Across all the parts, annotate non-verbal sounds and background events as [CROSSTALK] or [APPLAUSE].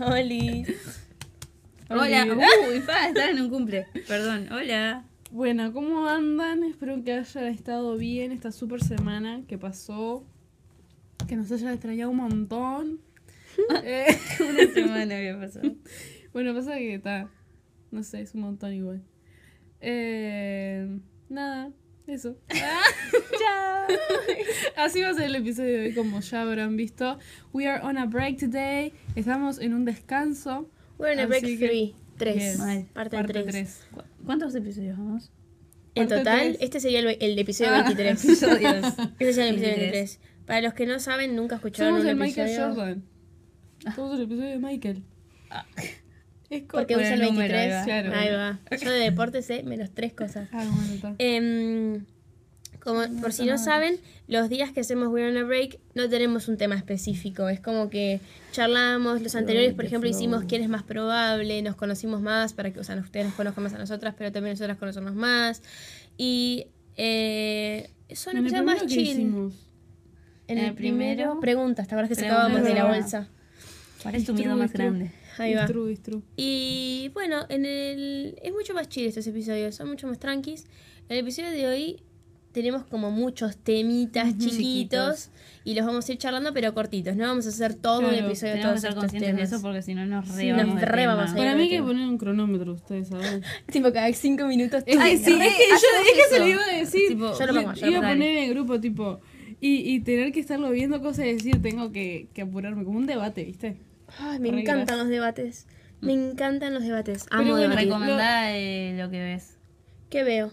Oli. Hola. Uy, fa, están en un cumple. Perdón. Hola. Bueno, ¿cómo andan? Espero que hayan estado bien esta super semana que pasó. Que nos hayan extrañado un montón. [LAUGHS] Eh, [LAUGHS] Una semana había pasado. bueno, pasa que está. No sé, es un montón igual. Eh, nada, eso. [LAUGHS] Chao. Así va a ser el episodio de hoy, como ya habrán visto. We are on a break today. Estamos en un descanso. We're in a break Así que- 3. 3. Yes. Mal. Parte Parte 3. 3. ¿Cu- ¿Cuántos episodios vamos? En total, este sería el, el episodio Ah. 23. Episodios. [LAUGHS] Este sería el episodio 23. 23. Para los que no saben, nunca escucharon Somos un el Michael episodio. Jordan. Somos el episodio de Michael. Ah. Es Porque Por usa el el número, 23. ahí va. Claro. Ahí va. Yo de deporte sé menos tres cosas. Ah, bueno. Em, como por si no saben, los días que hacemos We're on a Break no tenemos un tema específico. Es como que charlamos. Los anteriores, por ejemplo, hicimos quién es más probable, nos conocimos más para que, o sea, ustedes nos conozcan más a nosotras, pero también nosotras conocernos más. Y eh, son episodios más primero, ¿qué chill. hicimos? En el el primero, preguntas, ¿te acuerdas que preguntas, sacábamos de la bolsa? ¿Cuál es tu miedo más grande? Ahí va. It's true, it's true. Y bueno, en el es mucho más chill estos episodios, son mucho más tranquis. En el episodio de hoy tenemos como muchos temitas chiquitos Chiquitos. y los vamos a ir charlando pero cortitos. No vamos a hacer todo Claro, un episodio de Tenemos que todos ser estos conscientes de temas. eso porque si no nos Sí, re nos vamos de re vamos a ir. Para mí hay que poner un cronómetro, ustedes saben. [LAUGHS] Tipo cada cinco minutos. Es, Ay, que- sí, es que yo es que se lo iba a decir. Tipo, Yo lo pongo, yo lo iba a pongo. poner en el grupo, tipo. Y, y tener que estarlo viendo cosas y decir, tengo que, que apurarme. Como un debate, ¿viste? Ay, me encantan los debates. Me encantan los debates. Pero Amo bueno, debatir. Recomendá eh, lo que ves. ¿Qué veo?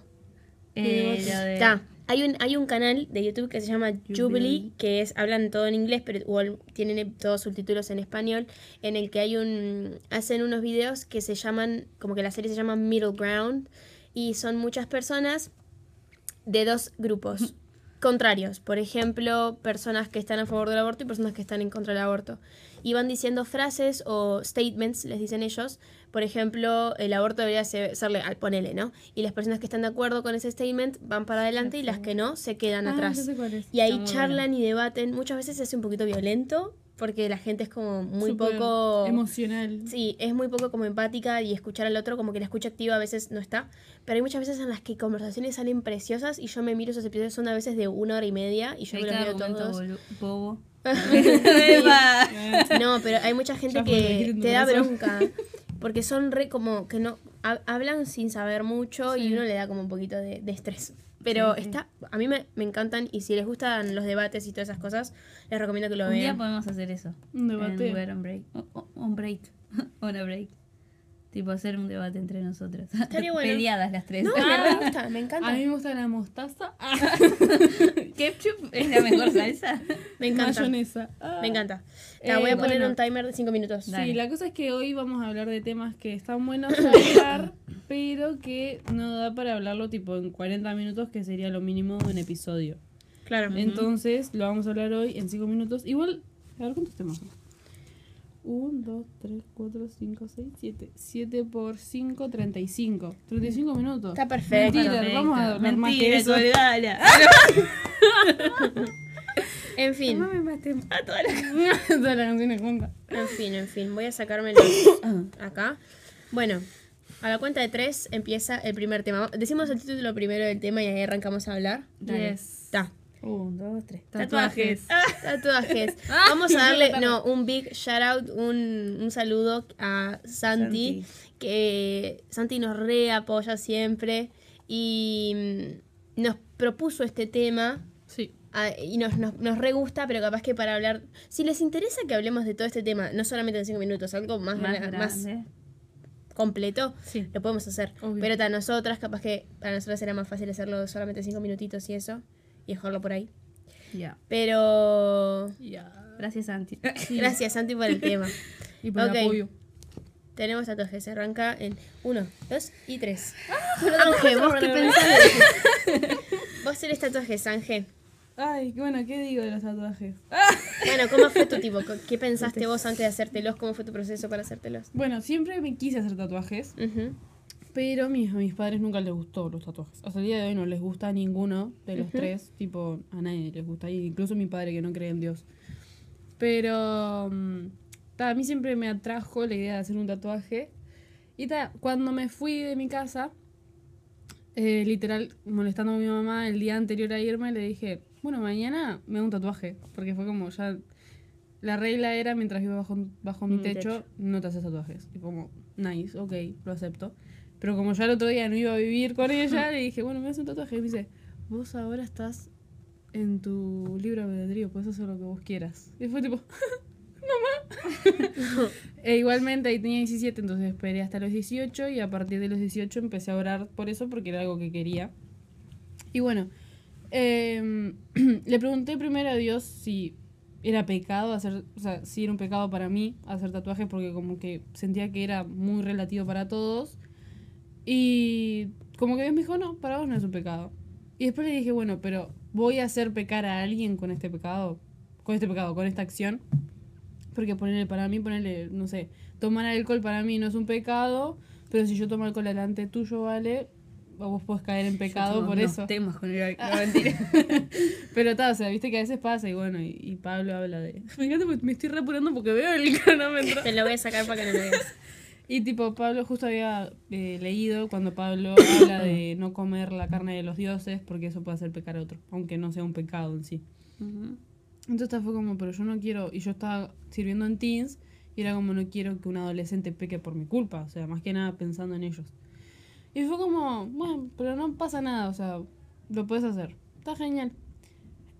Eh, lo de- Ta, Hay un, hay un canal de YouTube que se llama Jubilee, que es, hablan todo en inglés, pero tienen todos subtítulos en español, en el que hay un, hacen unos videos que se llaman, como que la serie se llama Middle Ground, y son muchas personas de dos grupos [LAUGHS] contrarios. Por ejemplo, personas que están a favor del aborto y personas que están en contra del aborto. Y van diciendo frases o statements, les dicen ellos. Por ejemplo, el aborto debería ser, ser legal, ponele, ¿no? Y las personas que están de acuerdo con ese statement van para adelante y las que no se quedan Ah, atrás. Y ahí Está charlan y debaten. Muchas veces se hace un poquito violento porque la gente es como muy Súper poco... Emocional. Sí, es muy poco como empática y escuchar al otro, como que la escucha activa a veces no está. Pero hay muchas veces en las que conversaciones salen preciosas y yo me miro esos episodios, son a veces de una hora y media y yo me los todos. bolu- bobo. [LAUGHS] No, pero hay mucha gente Ya que te da bronca. Porque son re como que no ha- hablan sin saber mucho y uno le da como un poquito de, de estrés. Pero Sí, sí. está, a mí me, me encantan y si les gustan los debates y todas esas cosas, les recomiendo que lo Un día vean. podemos hacer eso. Un debate. En on break. On break. [LAUGHS] On a break. Tipo hacer un debate entre nosotras. Estaría [LAUGHS] bueno. Peleadas las tres. No, me re [LAUGHS] gusta, me A encanta. mí me gusta la mostaza. [LAUGHS] Ah, Ketchup es la mejor salsa. Me encanta. mayonesa. Ah. Me encanta. Eh, Ta, voy a poner bueno. un timer de 5 minutos. Dale. Sí, la cosa es que hoy vamos a hablar de temas que están buenos para hablar, [COUGHS] pero que no da para hablarlo tipo en 40 minutos, que sería lo mínimo de un episodio. Claro. Entonces, lo vamos a hablar hoy en 5 minutos. Igual, a ver cuántos temas son. 1, 2, 3, 4, 5, 6, 7. 7 por 5, 35. 35 minutos. Está perfecto. Mentira, vamos a hablar más que eso. [LAUGHS] En fin, No me maté. A toda la, [LAUGHS] toda la canción es junta. en fin, en fin. Voy a sacármelo [COUGHS] acá. Bueno, a la cuenta de tres empieza el primer tema. Decimos el título primero del tema y ahí arrancamos a hablar. Dale. Yes. Está. Un, dos, tres. Tatuajes. Tatuajes. [LAUGHS] [LAUGHS] Vamos a darle, [LAUGHS] no, un big shout out, un, un saludo a Santi, Santi. que Santi nos reapoya siempre y mm, nos propuso este tema Sí. ah, y nos, nos, nos re gusta, pero capaz que para hablar, si les interesa que hablemos de todo este tema, no solamente en cinco minutos, algo más, Más completo, Sí. lo podemos hacer. Obvio. Pero para nosotras, capaz que para nosotras era más fácil hacerlo solamente cinco minutitos y eso, y dejarlo por ahí. Ya. Pero Ya. Gracias, Santi. [LAUGHS] gracias Santi por el tema. [LAUGHS] Y por Ok. el apoyo. Tenemos tatuajes, se arranca en 1, 2 y 3. Ah, Ángel, ¿vos qué pensás? [LAUGHS] ¿Vos tenés tatuajes, Ángel? Ay, bueno, ¿qué digo de los tatuajes? Bueno, ¿cómo fue tu tipo? ¿Qué pensaste vos antes de hacértelos? ¿Cómo fue tu proceso para hacértelos? Bueno, siempre me quise hacer tatuajes, Ujú. Pero a mis, a mis padres nunca les gustó los tatuajes. Hasta el día de hoy no les gusta a ninguno de los tres. Tipo, a nadie les gusta. Incluso a mi padre que no cree en Dios. Pero mm, ta, a mí siempre me atrajo la idea de hacer un tatuaje. Y ta, cuando me fui de mi casa, eh, literal, molestando a mi mamá el día anterior a irme, le dije, bueno, mañana me hago un tatuaje. Porque fue como ya. La regla era mientras iba bajo, bajo mi Mi techo, techo. no te haces tatuajes. Y como, nice, ok, lo acepto. Pero como ya el otro día no iba a vivir con ella, le dije, bueno, me haces un tatuaje. Y me dice, vos ahora estás en tu libro de albedrío, puedes hacer lo que vos quieras. Y fue tipo, [LAUGHS] mamá. e igualmente ahí tenía 17, entonces esperé hasta los 18 y a partir de los 18 empecé a orar por eso porque era algo que quería. Y bueno, em, [CLEARS THROAT] le pregunté primero a Dios si era pecado hacer, o sea, si era un pecado para mí hacer tatuajes porque como que sentía que era muy relativo para todos. Y como que Dios me dijo, no, para vos no es un pecado. Y después le dije, bueno, pero voy a hacer pecar a alguien con este pecado, con este pecado, con esta acción. Porque ponerle para mí, ponerle, no sé, tomar alcohol para mí no es un pecado, pero si yo tomo alcohol delante tuyo, vale, vos podés caer en pecado por unos eso. temas con el alcohol. [LAUGHS] No, mentira. [LAUGHS] Pero tal, o sea, viste que a veces pasa y bueno, y, y Pablo habla de... [LAUGHS] Me encanta porque me estoy repurando porque veo el cronómetro. Te lo voy a sacar para que no lo veas. Y tipo, Pablo justo había eh, leído cuando Pablo [COUGHS] habla de no comer la carne de los dioses porque eso puede hacer pecar a otro, aunque no sea un pecado en sí. Ujú. Entonces fue como, pero yo no quiero, y yo estaba sirviendo en teens, y era como, no quiero que un adolescente peque por mi culpa, o sea, más que nada pensando en ellos. Y fue como, bueno, pero no pasa nada, o sea, lo puedes hacer, está genial.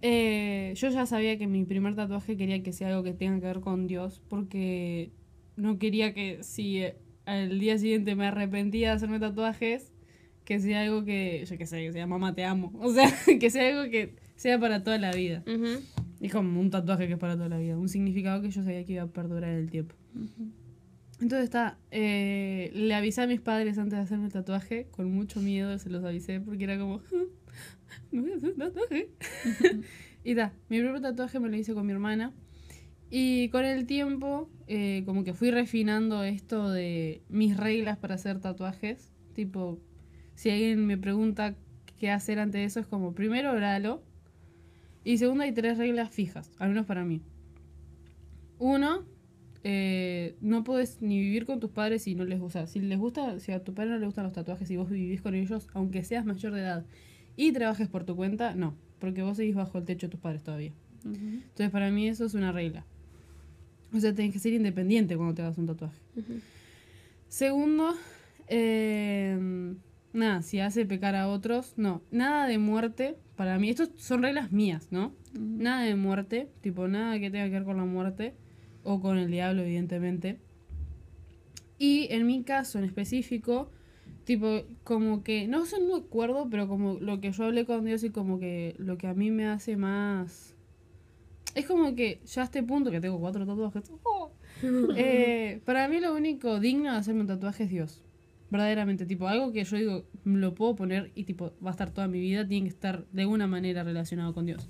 Eh, yo ya sabía que mi primer tatuaje quería que sea algo que tenga que ver con Dios, porque no quería que si eh, al día siguiente me arrepentía de hacerme tatuajes, que sea algo que, yo qué sé, que sea mamá te amo, [LAUGHS] o sea, que sea algo que sea para toda la vida. Ujú. Es como un tatuaje que es para toda la vida, un significado que yo sabía que iba a perdurar el tiempo. Entonces está, eh, le avisé a mis padres antes de hacerme el tatuaje, con mucho miedo se los avisé porque era como, me voy a hacer un tatuaje. [LAUGHS] y da, mi primer tatuaje me lo hice con mi hermana. Y con el tiempo, eh, como que fui refinando esto de mis reglas para hacer tatuajes. Tipo, si alguien me pregunta qué hacer ante eso, es como, primero oralo. Y segundo, hay tres reglas fijas, al menos para mí. Uno, eh, no puedes ni vivir con tus padres si no les gusta. Si les gusta, si a tu padre no le gustan los tatuajes y vos vivís con ellos, aunque seas mayor de edad y trabajes por tu cuenta, no, porque vos seguís bajo el techo de tus padres todavía. Entonces, para mí eso es una regla. O sea, tenés que ser independiente cuando te hagas un tatuaje. Segundo, eh, nada, si hace pecar a otros, no. Nada de muerte, para mí, estos son reglas mías, ¿no? Nada de muerte, tipo, nada que tenga que ver con la muerte o con el diablo, evidentemente. Y en mi caso en específico, tipo, como que, no sé, no me acuerdo, pero como lo que yo hablé con Dios y como que lo que a mí me hace más... Es como que ya a este punto que tengo cuatro tatuajes, ¡oh! [LAUGHS] Eh, para mí lo único digno de hacerme un tatuaje es Dios. Verdaderamente, tipo, algo que yo digo, lo puedo poner y tipo, va a estar toda mi vida, tiene que estar de alguna manera relacionado con Dios.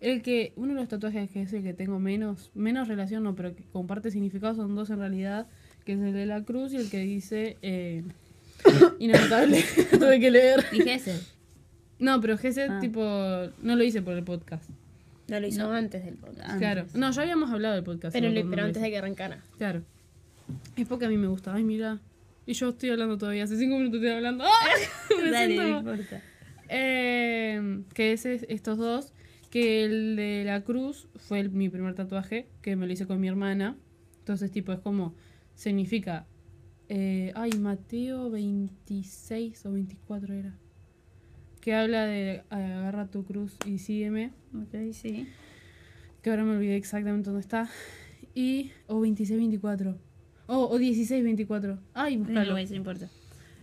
El que, uno de los tatuajes que es el que tengo menos, menos relación, no, pero que comparte significado son dos en realidad, que es el de la cruz y el que dice eh, [COUGHS] inagotable. [LAUGHS] Tuve que leer. Dije ese. No, pero ese Ah. tipo, no lo hice por el podcast. No lo hizo No. antes del podcast. Antes. Claro. No, ya habíamos hablado del podcast. Pero, no pero antes de que arrancara. Claro. Es porque a mí me gusta. Ay, mira. Y yo estoy hablando todavía. Hace cinco minutos estoy hablando. ¡Ah! [LAUGHS] Me Dale, no siento- importa. Eh, que es es- estos dos. Que el de la cruz fue el- mi primer tatuaje. Que me lo hice con mi hermana. Entonces, tipo, es como. Significa. eh, ay, Mateo 26 o 24 era. Que habla de agarra tu cruz y sígueme. Ok, sí. que ahora me olvidé exactamente dónde está. Y. O 26-24. Oh, o 16-24. Ay, No búscalo. decir, no importa.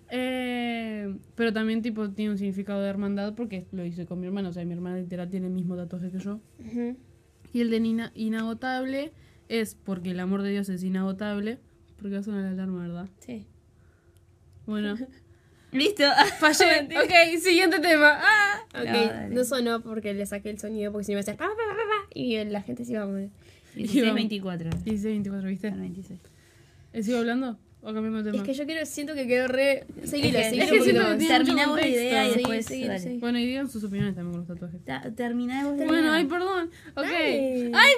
Eh, pero también, tipo, tiene un significado de hermandad porque lo hice con mi hermana. O sea, mi hermana literal tiene el mismo tatuaje que yo. Y el de ina- inagotable es porque el amor de Dios es inagotable. Porque va a sonar la alarma, ¿verdad? Sí. Bueno, [LAUGHS] Listo. [LAUGHS] fallé. [LAUGHS] ok, siguiente tema. ¡Ah! Ok, No, no, sonó porque le saqué el sonido porque si no iba a hacer pa, pa, pa, pa, pa, y la gente se iba a mover. 16, 24. 16-24, ¿viste? 26. ¿Eh, ¿Sigo hablando? o cambiamos de tema? Es que yo quiero, siento que quedó re. Seguilo, Es que- seguilo es que terminamos la idea y después. Bueno, y digan sus opiniones también con los tatuajes. Ta- de Bueno, ay, perdón. Ok. Dale. Ay,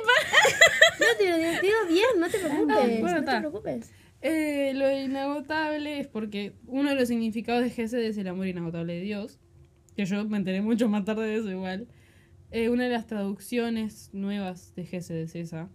No, te lo digo te bien, no te preocupes. Ah, bueno, no te está. preocupes. Eh, lo inagotable es porque uno de los significados de Gesed es el amor inagotable de Dios. Que yo me enteré mucho más tarde de eso igual. Eh, una de las traducciones nuevas de Gesed es esa.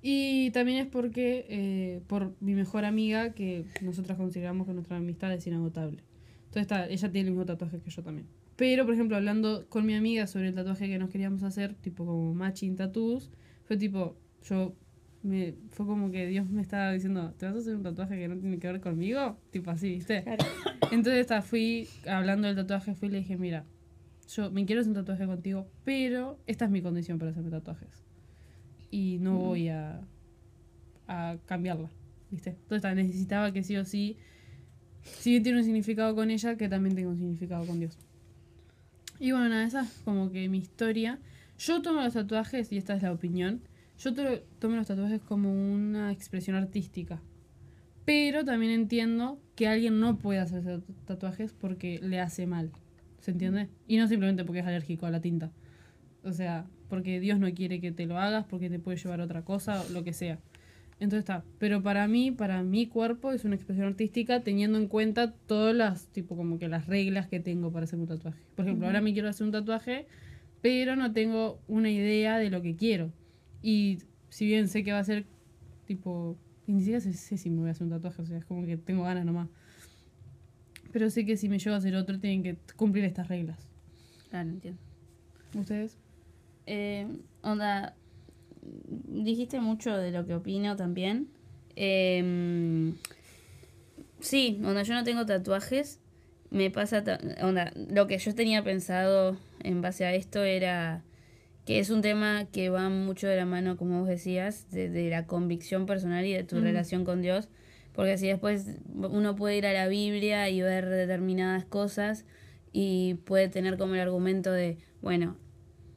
Y también es porque, eh, por mi mejor amiga, que nosotras consideramos que nuestra amistad es inagotable. Entonces está, ella tiene el mismo tatuaje que yo también. Pero, por ejemplo, hablando con mi amiga sobre el tatuaje que nos queríamos hacer, tipo como matching tattoos, fue tipo, yo me fue como que Dios me estaba diciendo, ¿te vas a hacer un tatuaje que no tiene que ver conmigo? Tipo así, ¿viste? Claro. Entonces está, fui hablando del tatuaje, fui y le dije, mira, yo me quiero hacer un tatuaje contigo, pero esta es mi condición para hacerme tatuajes. Y no voy a, a cambiarla, ¿viste? Entonces necesitaba que sí o sí, si bien tiene un significado con ella, que también tenga un significado con Dios. Y bueno, nada, esa es como que mi historia. Yo tomo los tatuajes, y esta es la opinión, yo to- tomo los tatuajes como una expresión artística. Pero también entiendo que alguien no puede hacerse tatuajes porque le hace mal. ¿Se entiende? Y no simplemente porque es alérgico a la tinta. O sea, porque Dios no quiere que te lo hagas, porque te puede llevar a otra cosa, lo que sea. Entonces está. Pero para mí, para mi cuerpo, es una expresión artística teniendo en cuenta todas las, tipo, como que las reglas que tengo para hacer un tatuaje. Por ejemplo, ahora me quiero hacer un tatuaje, pero no tengo una idea de lo que quiero. Y si bien sé que va a ser, tipo, ni siquiera sé, sé si me voy a hacer un tatuaje, o sea, es como que tengo ganas nomás. Pero sé que si me llevo a hacer otro, tienen que cumplir estas reglas. Claro, entiendo. ¿Ustedes? Eh, onda, dijiste mucho de lo que opino también. Eh, sí, onda, yo no tengo tatuajes. Me pasa, ta- onda, lo que yo tenía pensado en base a esto era que es un tema que va mucho de la mano, como vos decías, de, de la convicción personal y de tu relación con Dios. Porque si después uno puede ir a la Biblia y ver determinadas cosas y puede tener como el argumento de, bueno,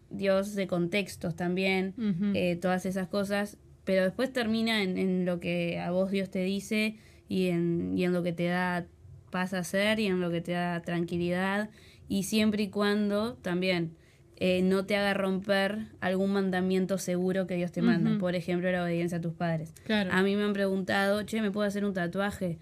Dios de contextos también, eh, todas esas cosas, pero después termina en, en lo que a vos Dios te dice y en, y en lo que te da paz a hacer y en lo que te da tranquilidad y siempre y cuando también eh, no te haga romper algún mandamiento seguro que Dios te manda, por ejemplo la obediencia a tus padres. Claro. A mí me han preguntado, che, ¿me puedo hacer un tatuaje?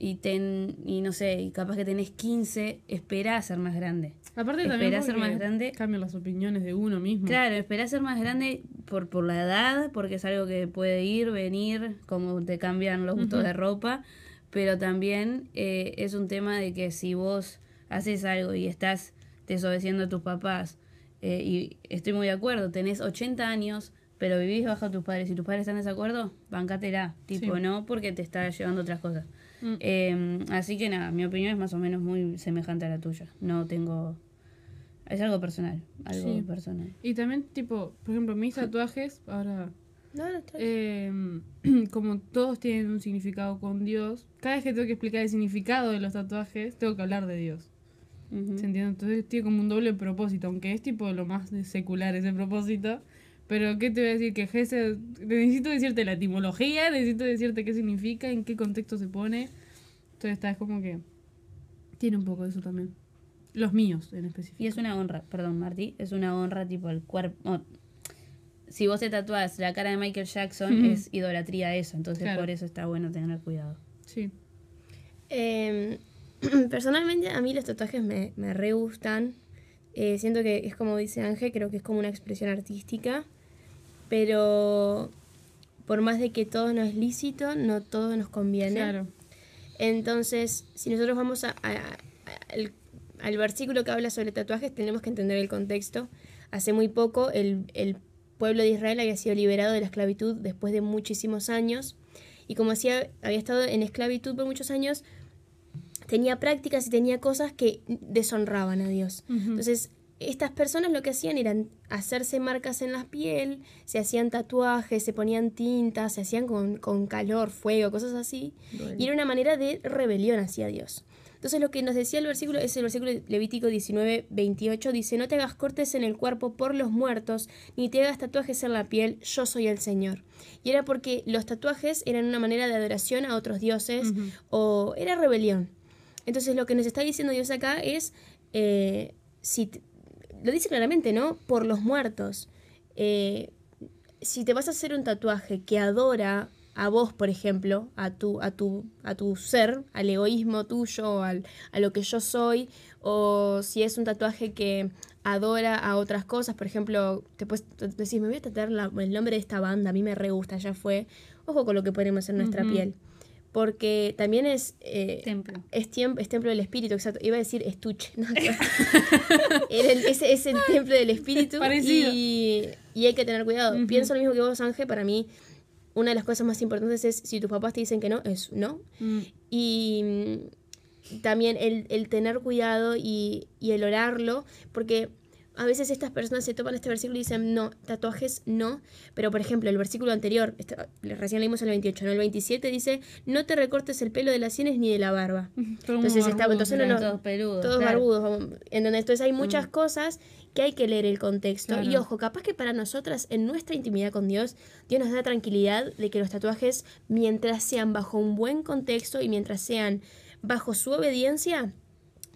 Y, ten, y no sé, y capaz que tenés 15, espera a ser más grande. Aparte Esperá también ser porque más grande. cambian las opiniones de uno mismo. Claro, espera ser más grande por, por la edad, porque es algo que puede ir, venir, como te cambian los gustos de ropa, pero también eh, es un tema de que si vos haces algo y estás desobedeciendo a tus papás, eh, y estoy muy de acuerdo, tenés 80 años, pero vivís bajo tus padres y tus padres están en desacuerdo, bancátela, tipo, Sí. no porque te está llevando otras cosas. Mm. Eh, así que nada, mi opinión es más o menos muy semejante a la tuya. No tengo... Es algo personal, algo Sí. personal. Y también, tipo, por ejemplo, mis tatuajes, ahora, No, no, eh, [CLEARS THROAT] como todos tienen un significado con Dios, cada vez que tengo que explicar el significado de los tatuajes, tengo que hablar de Dios. Ujú. ¿Se entiende? Entonces tiene como un doble propósito, aunque es tipo lo más de secular ese propósito. Pero, ¿qué te voy a decir? Que Gesed, necesito decirte la etimología, necesito decirte qué significa, en qué contexto se pone. Entonces está, es como que tiene un poco de eso también. Los míos en específico. Y es una honra, perdón, Martí, es una honra tipo el cuerpo. si vos te tatuás la cara de Michael Jackson, Ujú. es idolatría eso. Entonces Claro. por eso está bueno tener cuidado. Sí. Eh, [CLEARS THROAT] personalmente a mí los tatuajes me, me re gustan. Eh, siento que es como dice Ángel, creo que es como una expresión artística. Pero por más de que todo no es lícito, no todo nos conviene. Claro. Entonces, si nosotros vamos a- a- a- al, al versículo que habla sobre tatuajes, tenemos que entender el contexto. Hace muy poco el, el pueblo de Israel había sido liberado de la esclavitud después de muchísimos años. Y como hacía, había estado en esclavitud por muchos años, tenía prácticas y tenía cosas que deshonraban a Dios. Entonces, estas personas lo que hacían era hacerse marcas en la piel, se hacían tatuajes, se ponían tintas, se hacían con, con calor, fuego, cosas así. Y era una manera de rebelión hacia Dios. Entonces lo que nos decía el versículo es el versículo Levítico 19, 28, dice, no te hagas cortes en el cuerpo por los muertos, ni te hagas tatuajes en la piel, yo soy el Señor. Y era porque los tatuajes eran una manera de adoración a otros dioses o era rebelión. Entonces lo que nos está diciendo Dios acá es, eh, si lo dice claramente, ¿no? Por los muertos. Eh, si te vas a hacer un tatuaje que adora a vos, por ejemplo, a tu, a tu, a tu ser, al egoísmo tuyo, al, a lo que yo soy, o si es un tatuaje que adora a otras cosas, por ejemplo, te puedes decir, me voy a tatuar la- el nombre de esta banda, a mí me re gusta, ya fue. Ojo con lo que ponemos en nuestra piel. Porque también es, eh, Templo. es, tiempo, es templo del espíritu, exacto. Iba a decir estuche. ¿no? [LAUGHS] El- es el templo del espíritu Parecido. y, y hay que tener cuidado. Pienso lo mismo que vos, Ángel. Para mí, una de las cosas más importantes es si tus papás te dicen que no, es no. Mm, Y mm, también el, el tener cuidado y, y el orarlo, porque a veces estas personas se toman este versículo y dicen, no, tatuajes no, pero por ejemplo el versículo anterior, recién leímos el 28, ¿no? el 27 dice, no te recortes el pelo de las sienes ni de la barba. [LAUGHS] Entonces está- entonces no nos- Todos peludos. Todos claro. barbudos, en donde entonces hay muchas cosas que hay que leer el contexto. Y ojo, capaz que para nosotras, en nuestra intimidad con Dios, Dios nos da tranquilidad de que los tatuajes, mientras sean bajo un buen contexto y mientras sean bajo su obediencia,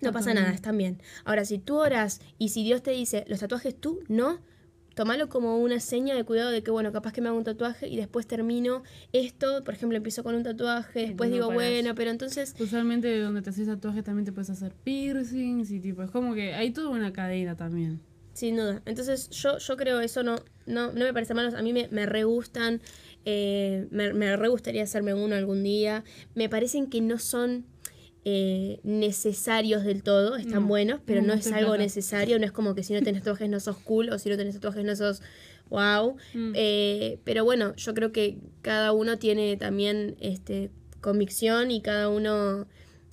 no pasa nada, están bien. Ahora, si tú oras y si Dios te dice, los tatuajes tú, no, tomalo como una seña de cuidado de que, bueno, capaz que me hago un tatuaje y después termino esto, por ejemplo, empiezo con un tatuaje, después no digo, bueno, pero entonces Usualmente donde te haces tatuajes también te puedes hacer piercings y tipo, es como que hay toda una cadena también. Sin duda. Entonces yo, yo creo eso no, no, no me parece malo. A mí me, me re gustan. eh, me, me re gustaría hacerme uno algún día. Me parecen que no son eh, necesarios del todo. Están No, buenos, pero no, no es algo plata. necesario. No es como que si no tenés tatuajes no sos cool o si no tenés tatuajes no sos wow. Mm. Eh, pero bueno, yo creo que cada uno tiene también este, convicción y cada uno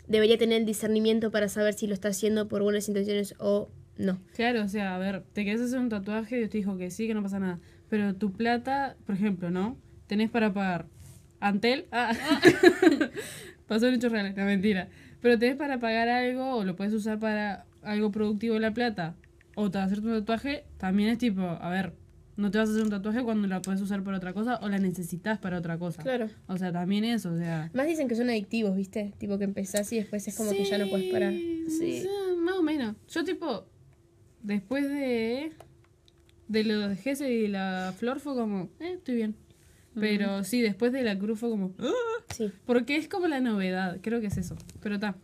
debería tener el discernimiento para saber si lo está haciendo por buenas intenciones o no. Claro, o sea, a ver, te querés hacer un tatuaje, Dios te dijo que sí, que no pasa nada. Pero tu plata, por ejemplo, ¿no? Tenés para pagar Antel. Ah. [LAUGHS] Pasó en hechos reales, no mentira. Pero tenés para pagar algo o lo puedes usar para algo productivo de la plata. O te vas a hacer tu tatuaje, también es tipo, a ver, no te vas a hacer un tatuaje cuando la puedes usar para otra cosa o la necesitas para otra cosa. Claro. O sea, también eso, o sea. Más dicen que son adictivos, ¿viste? Tipo que empezás y después es como que ya no puedes parar. Sí, más o menos. Yo tipo, después de de lo de Gese y la flor fue como, eh, estoy bien. Pero sí, después de la cruz fue como, "Ah", Sí. porque es como la novedad, creo que es eso. Pero está.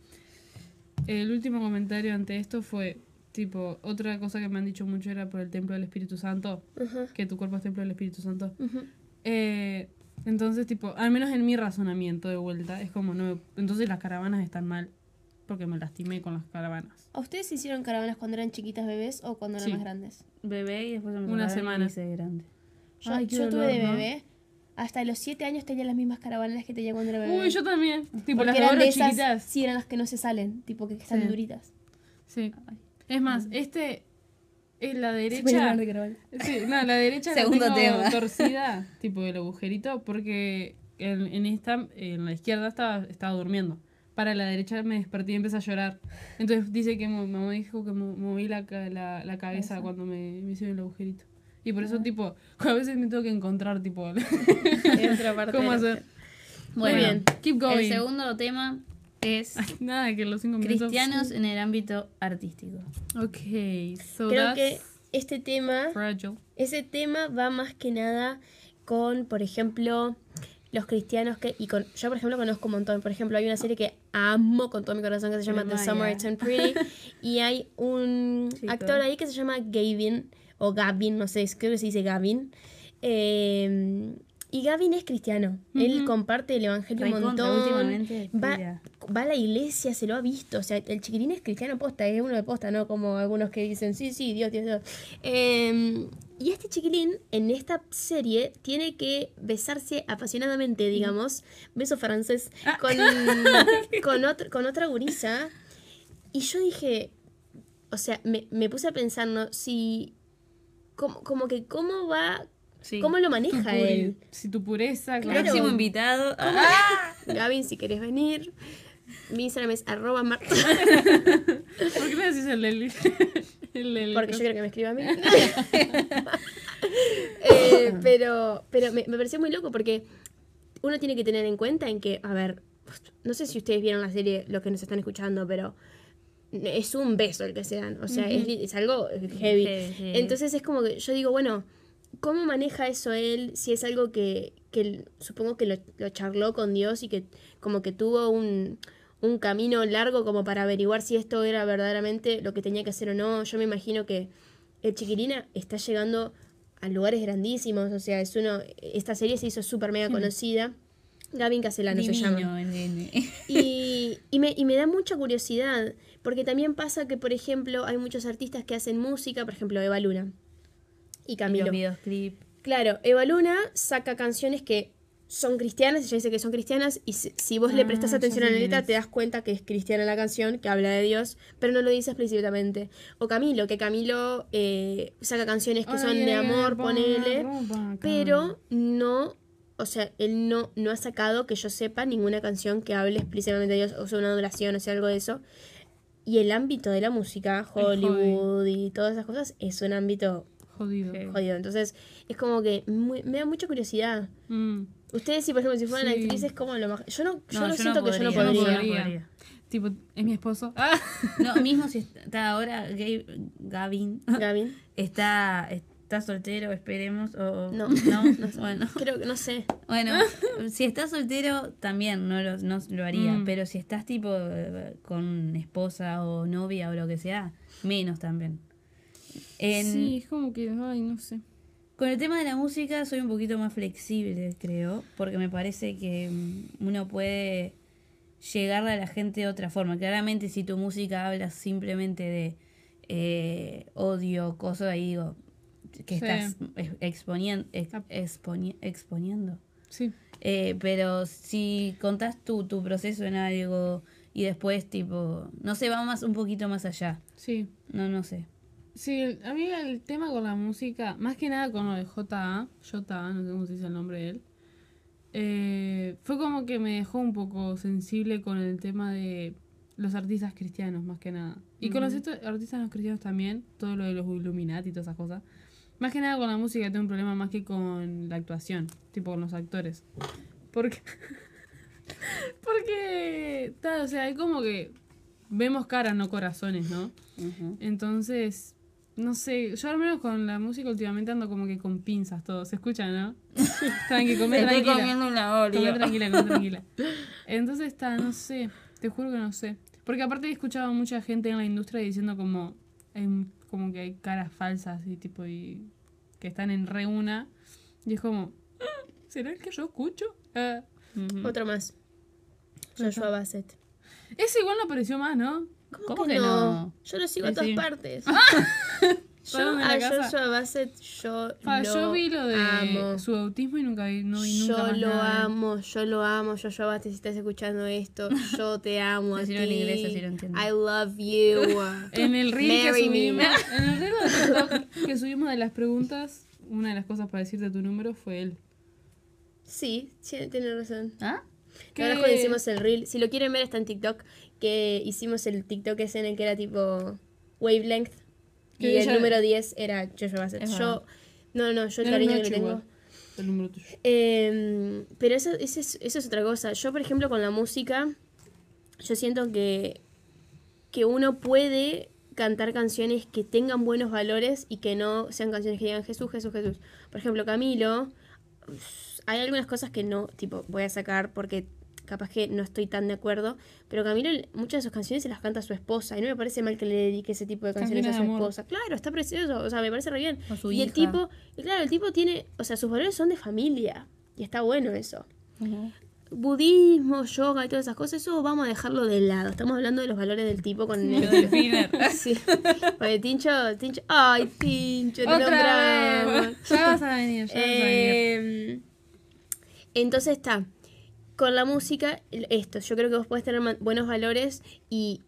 El último comentario ante esto fue, tipo, otra cosa que me han dicho mucho era por el templo del Espíritu Santo, Ajá. que tu cuerpo es templo del Espíritu Santo. Ujú. Eh, entonces, tipo, al menos en mi razonamiento de vuelta, es como, no, entonces las caravanas están mal porque me lastimé con las caravanas. ¿A ustedes hicieron caravanas cuando eran chiquitas bebés o cuando eran Sí. más grandes? Bebé y después me Una y semana. me hice grande. Yo, Ay, yo tuve dolor, de ¿no? Hasta los 7 años tenía las mismas caravanas que tenía cuando era bebé. Uy, yo también. Tipo, Porque las eran de de oro esas, chiquitas. sí, eran las que no se salen, tipo que están Sí. duritas. Sí. Es más, este es la Se derecha. de caravana. Sí, no, la derecha la tengo tema. torcida, [LAUGHS] tipo el agujerito, porque en, en esta, en la izquierda estaba, estaba durmiendo. Para la derecha me desperté y empecé a llorar. Entonces dice que mo- mamá dijo que mo- moví la, ca- la, la cabeza cuando me, me hicieron el agujerito. Y por eso, tipo, [LAUGHS] a veces me tengo que encontrar, tipo, [LAUGHS] En otra parte cómo hacer. Bueno, bien. Keep going. el segundo tema es [LAUGHS] Nada, que los cinco minutos. cristianos en el ámbito artístico. Ok, so Creo that's que este tema fragile. Ese tema va más que nada con, por ejemplo, los cristianos que. Y con, yo, por ejemplo, conozco un montón. Por ejemplo, hay una serie que amo con todo mi corazón que se llama The. Summer It's Turned Pretty. y hay un Chico. actor ahí que se llama Gavin, o Gavin, no sé, creo que se dice Gavin. Eh, y Gavin es cristiano. Él comparte el evangelio un montón. Va, a la iglesia, se lo ha visto. O sea, el chiquirín es cristiano posta, es uno de posta, ¿no? Como algunos que dicen, sí, sí, Dios, Dios, Dios. Eh, y este chiquilín en esta serie tiene que besarse apasionadamente, digamos, beso francés, con, [LAUGHS] con, otro- con otra gurisa. Y yo dije, o sea, me, me puse a pensar, ¿no? Si, como, como que cómo va, Sí. cómo lo maneja él. Si tu pureza, Claro. Próximo invitado. Ah, Gavin, si querés venir. Mi Instagram es arroba marta, [LAUGHS] ¿Por qué no decís el del- porque yo quiero que me escriba a mí. [LAUGHS] Eh, pero pero me, me pareció muy loco porque uno tiene que tener en cuenta en que, a ver, no sé si ustedes vieron la serie, los que nos están escuchando, pero es un beso el que se dan. O sea, es, algo heavy. Entonces es como que yo digo, bueno, ¿cómo maneja eso él? Si es algo que, que supongo que lo, lo charló con Dios y que como que tuvo un, un camino largo como para averiguar si esto era verdaderamente lo que tenía que hacer o no. Yo me imagino que el Chiquilina está llegando a lugares grandísimos. O sea, es uno. Esta serie se hizo súper mega conocida. Gavin Castellano se llama. divino, el nene. Y, y, me, y me da mucha curiosidad, porque también pasa que, por ejemplo, hay muchos artistas que hacen música, por ejemplo, Eva Luna y Y Camilo. los videoclips. Claro, Eva Luna saca canciones que son cristianas, ella dice que son cristianas, y si, si vos le Ah, prestás ya atención a la letra, te das cuenta que es cristiana la canción, que habla de Dios, pero no lo dice explícitamente. O Camilo, que Camilo eh, saca canciones que son de amor, ponele, pero no, o sea, él no, no ha sacado, que yo sepa, ninguna canción que hable explícitamente de Dios, o sea, una adoración, o sea, algo de eso. Y el ámbito de la música, Hollywood y todas esas cosas, es un ámbito Jodido. Jodido. Entonces, es como que muy- me da mucha curiosidad. Mm. Ustedes, si por ejemplo, si fueran Sí. actrices, ¿cómo lo maj- Yo no, yo no, yo siento que yo no podría, podría. no podría. Tipo, es mi esposo. Ah. No, mismo si está ahora Gabe- Gavin Gavin. está, está soltero, esperemos. O, No. no, [LAUGHS] No sé. bueno. Creo que no sé. Bueno, [LAUGHS] si estás soltero también no lo, no lo haría, Mm. pero si estás tipo eh, con esposa o novia o lo que sea, menos también. En- Sí, es como que, ay, no sé. Con el tema de la música soy un poquito más flexible, creo, porque me parece que mm, uno puede llegarle a la gente de otra forma. Claramente si tu música habla simplemente de eh, odio, cosas, ahí digo que Sí. estás exponiendo, exponiendo. Sí. Eh, pero si contás tu, tu proceso en algo y después tipo, no sé, va más un poquito más allá. Sí. No, no sé. Sí, a mí el tema con la música, más que nada con lo de JA, JA, no sé cómo se dice el nombre de él, eh, fue como que me dejó un poco sensible con el tema de los artistas cristianos, más que nada. Y con los artistas no cristianos también, todo lo de los Illuminati y todas esas cosas. Más que nada con la música tengo un problema más que con la actuación, tipo con los actores. Porque... [LAUGHS] Porque, ta, o sea, hay como que vemos caras, no corazones, ¿no? Entonces, no sé, yo al menos con la música últimamente ando como que con pinzas todo. ¿Se escucha, no? [LAUGHS] Tranqui, come Estoy tranquila. comiendo una Come Oreo. tranquila, come tranquila. [LAUGHS] Entonces está, no sé, te juro que no sé. Porque aparte he escuchado a mucha gente en la industria diciendo como, hay, como que hay caras falsas y tipo, y que están en re una. Y es como, "Ah, ¿será el que yo escucho? Ah. Ujú. Otro más. Joshua Bassett. Ese igual no apareció más, ¿no? ¿Cómo que no? Yo lo sigo a todas sí. partes. [LAUGHS] yo ¿Fueron de la a? Joshua Bassett, yo Pa, lo yo vi lo de amo. su autismo y nunca vi, no vi nunca yo más lo nada. amo, yo lo amo, Joshua Bassett, si estás escuchando esto, [LAUGHS] yo te amo a ti. En inglés, así lo entiendo. I love you. [LAUGHS] En el reel que subimos, [LAUGHS] en el reel de TikTok que subimos de las preguntas, una de las cosas para decirte tu número fue él. Sí, sí, tiene razón. ¿Ah? Es cuando hicimos el reel, si lo quieren ver está en TikTok, que hicimos el TikTok ese en el que era tipo wavelength y el número 10 era Joshua Bassett. Es Yo, no, no, yo el cariño que le tengo. El número tuyo. Eh, pero eso, eso es, eso es otra cosa. Yo, por ejemplo, con la música, yo siento que, que uno puede cantar canciones que tengan buenos valores y que no sean canciones que digan Jesús, Jesús, Jesús. Por ejemplo, Camilo, hay algunas cosas que no, tipo, voy a sacar porque capaz que no estoy tan de acuerdo, pero Camilo muchas de sus canciones se las canta a su esposa y no me parece mal que le dedique ese tipo de canciones a su esposa. Claro, está precioso, o sea, me parece re bien. O su y el tipo, y claro, el tipo tiene, o sea, sus valores son de familia y está bueno eso. Budismo, yoga y todas esas cosas, eso vamos a dejarlo de lado. Estamos hablando de los valores del tipo con [LAUGHS] el Delfiner. [LAUGHS] Sí. Porque Tincho, Tincho, ay, Tincho, te Otra vez. Ya vas a venir, ya vas a venir. Eh, entonces está. Con la música, esto, yo creo que vos podés tener buenos valores y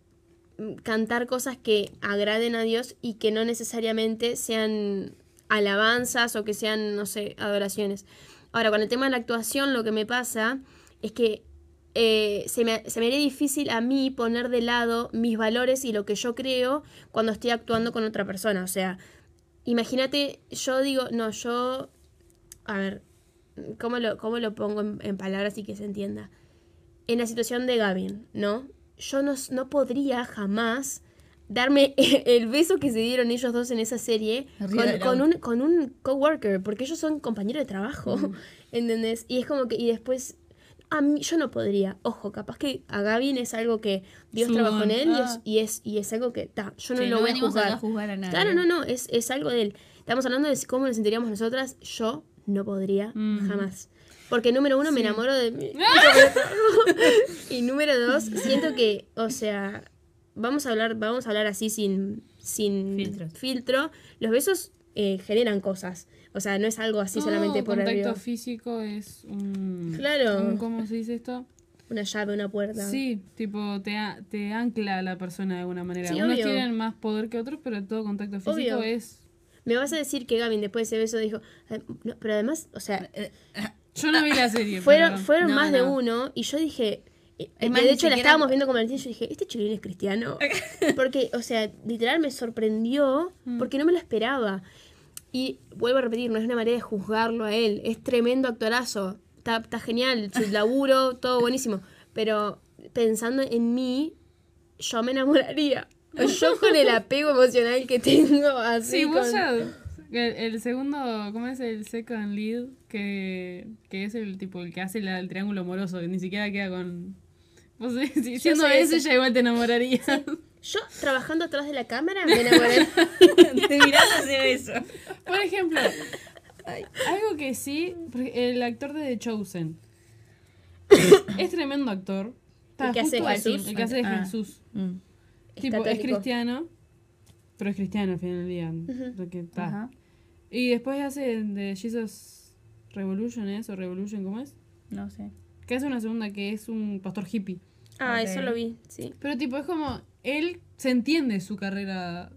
mm, cantar cosas que agraden a Dios y que no necesariamente sean alabanzas o que sean, no sé, adoraciones. Ahora, con el tema de la actuación, lo que me pasa es que eh, se, me, se me haría difícil a mí poner de lado mis valores y lo que yo creo cuando estoy actuando con otra persona. O sea, imagínate, yo digo, no, yo, a ver, ¿cómo lo, cómo lo pongo en, en palabras y que se entienda? En la situación de Gavin, ¿no? Yo no, no podría jamás darme [LAUGHS] el beso que se dieron ellos dos en esa serie con, con un, con un coworker, porque ellos son compañeros de trabajo, [LAUGHS] ¿entendés? Y es como que, y después, a mí, yo no podría, ojo, capaz que a Gavin es algo que Dios Su trabajó en él y, Ah. es, y, es, y es algo que, ta, yo no Sí, lo no voy a juzgar. a juzgar a nadie. Claro, no, no, es, es algo de él. Estamos hablando de cómo nos sentiríamos nosotras, yo no podría Mm. jamás. Porque número uno, me enamoro de mí. [LAUGHS] y número dos, siento que, o sea, vamos a hablar, vamos a hablar así sin, sin Filtros. filtro. Los besos eh, generan cosas. O sea, no es algo así solamente por contacto arriba. físico es un... Claro. un- ¿Cómo se dice esto? Una llave, una puerta. Sí, tipo, te, te ancla a la persona de alguna manera. Sí, Unos obvio. tienen más poder que otros, pero todo contacto físico Obvio. es... Me vas a decir que Gavin después de ese beso dijo, pero además, o sea, Yo no vi la serie. fueron, pero- fueron No, más de no. uno y yo dije, eh, Es de más, hecho la estábamos viendo con Valentín y yo dije, este chiquilín es cristiano. [LAUGHS] Porque, o sea, literal me sorprendió Mm. porque no me lo esperaba. Y vuelvo a repetir, no es una manera de juzgarlo a él, es tremendo actorazo, está, está genial, su [LAUGHS] laburo, todo buenísimo. Pero pensando en mí, yo me enamoraría. Yo con el apego emocional que tengo, así Sí, vos con- ya... El, el segundo, ¿cómo es el second lead? Que, que es el tipo, el que hace la- el triángulo amoroso, que ni siquiera queda con... Vos, [LAUGHS] si, siendo ese, ese. ya igual te enamorarías. Yo trabajando atrás de la cámara me [LAUGHS] enamoraría. Te mirás ese beso. Por ejemplo, algo que sí, porque el actor de The Chosen [COUGHS] es tremendo actor. Está ¿El que hace Jesús? El que hace de Ah. Jesús. Mm. Es tipo, es cristiano, pero es cristiano al final del día. lo que está. Y después hace de Jesus Revolution, ¿es? O Revolution, ¿cómo es? No sé. Que hace una segunda que es un pastor hippie. Ah, eso lo vi, sí. Pero tipo, es como, él se entiende su carrera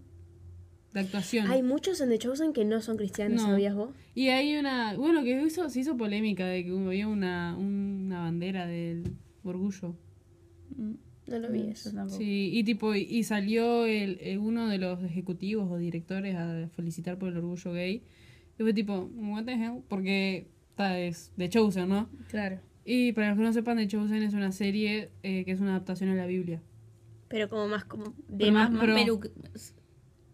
de actuación. Hay muchos en The Chosen que no son cristianos, No. ¿sabías vos? Y hay una, bueno, que hizo, se hizo polémica de que había una, una bandera del orgullo. Mm, No lo vi mm, eso. tampoco. Sí, y tipo, y salió el, el- uno de los ejecutivos o directores a felicitar por el orgullo gay. Y fue tipo, what the hell? Porque está es de Chosen, ¿no? Claro. Y para los que no sepan, The Chosen es una serie eh, que es una adaptación a la Biblia. Pero como más como de Pero más, más Más pro. peru-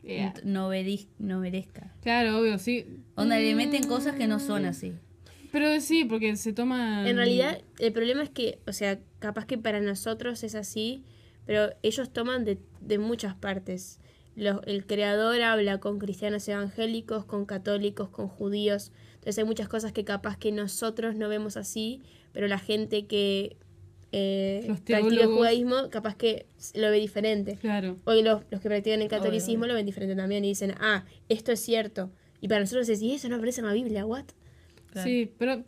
Yeah. novelis- novelesca. Claro, obvio, sí. Onda, le meten cosas que no son así. Pero sí, porque se toma... En realidad, el problema es que, o sea, capaz que para nosotros es así, pero ellos toman de, de muchas partes. Los- el creador habla con cristianos evangélicos, con católicos, con judíos. Entonces hay muchas cosas que capaz que nosotros no vemos así, pero la gente que eh, practica el judaísmo capaz que lo ve diferente. Claro. Hoy los, los que practican el catolicismo obvio. lo ven diferente también y dicen, ah, esto es cierto. Y para nosotros es, y eso no aparece en la Biblia, ¿what? Claro. Sí, pero...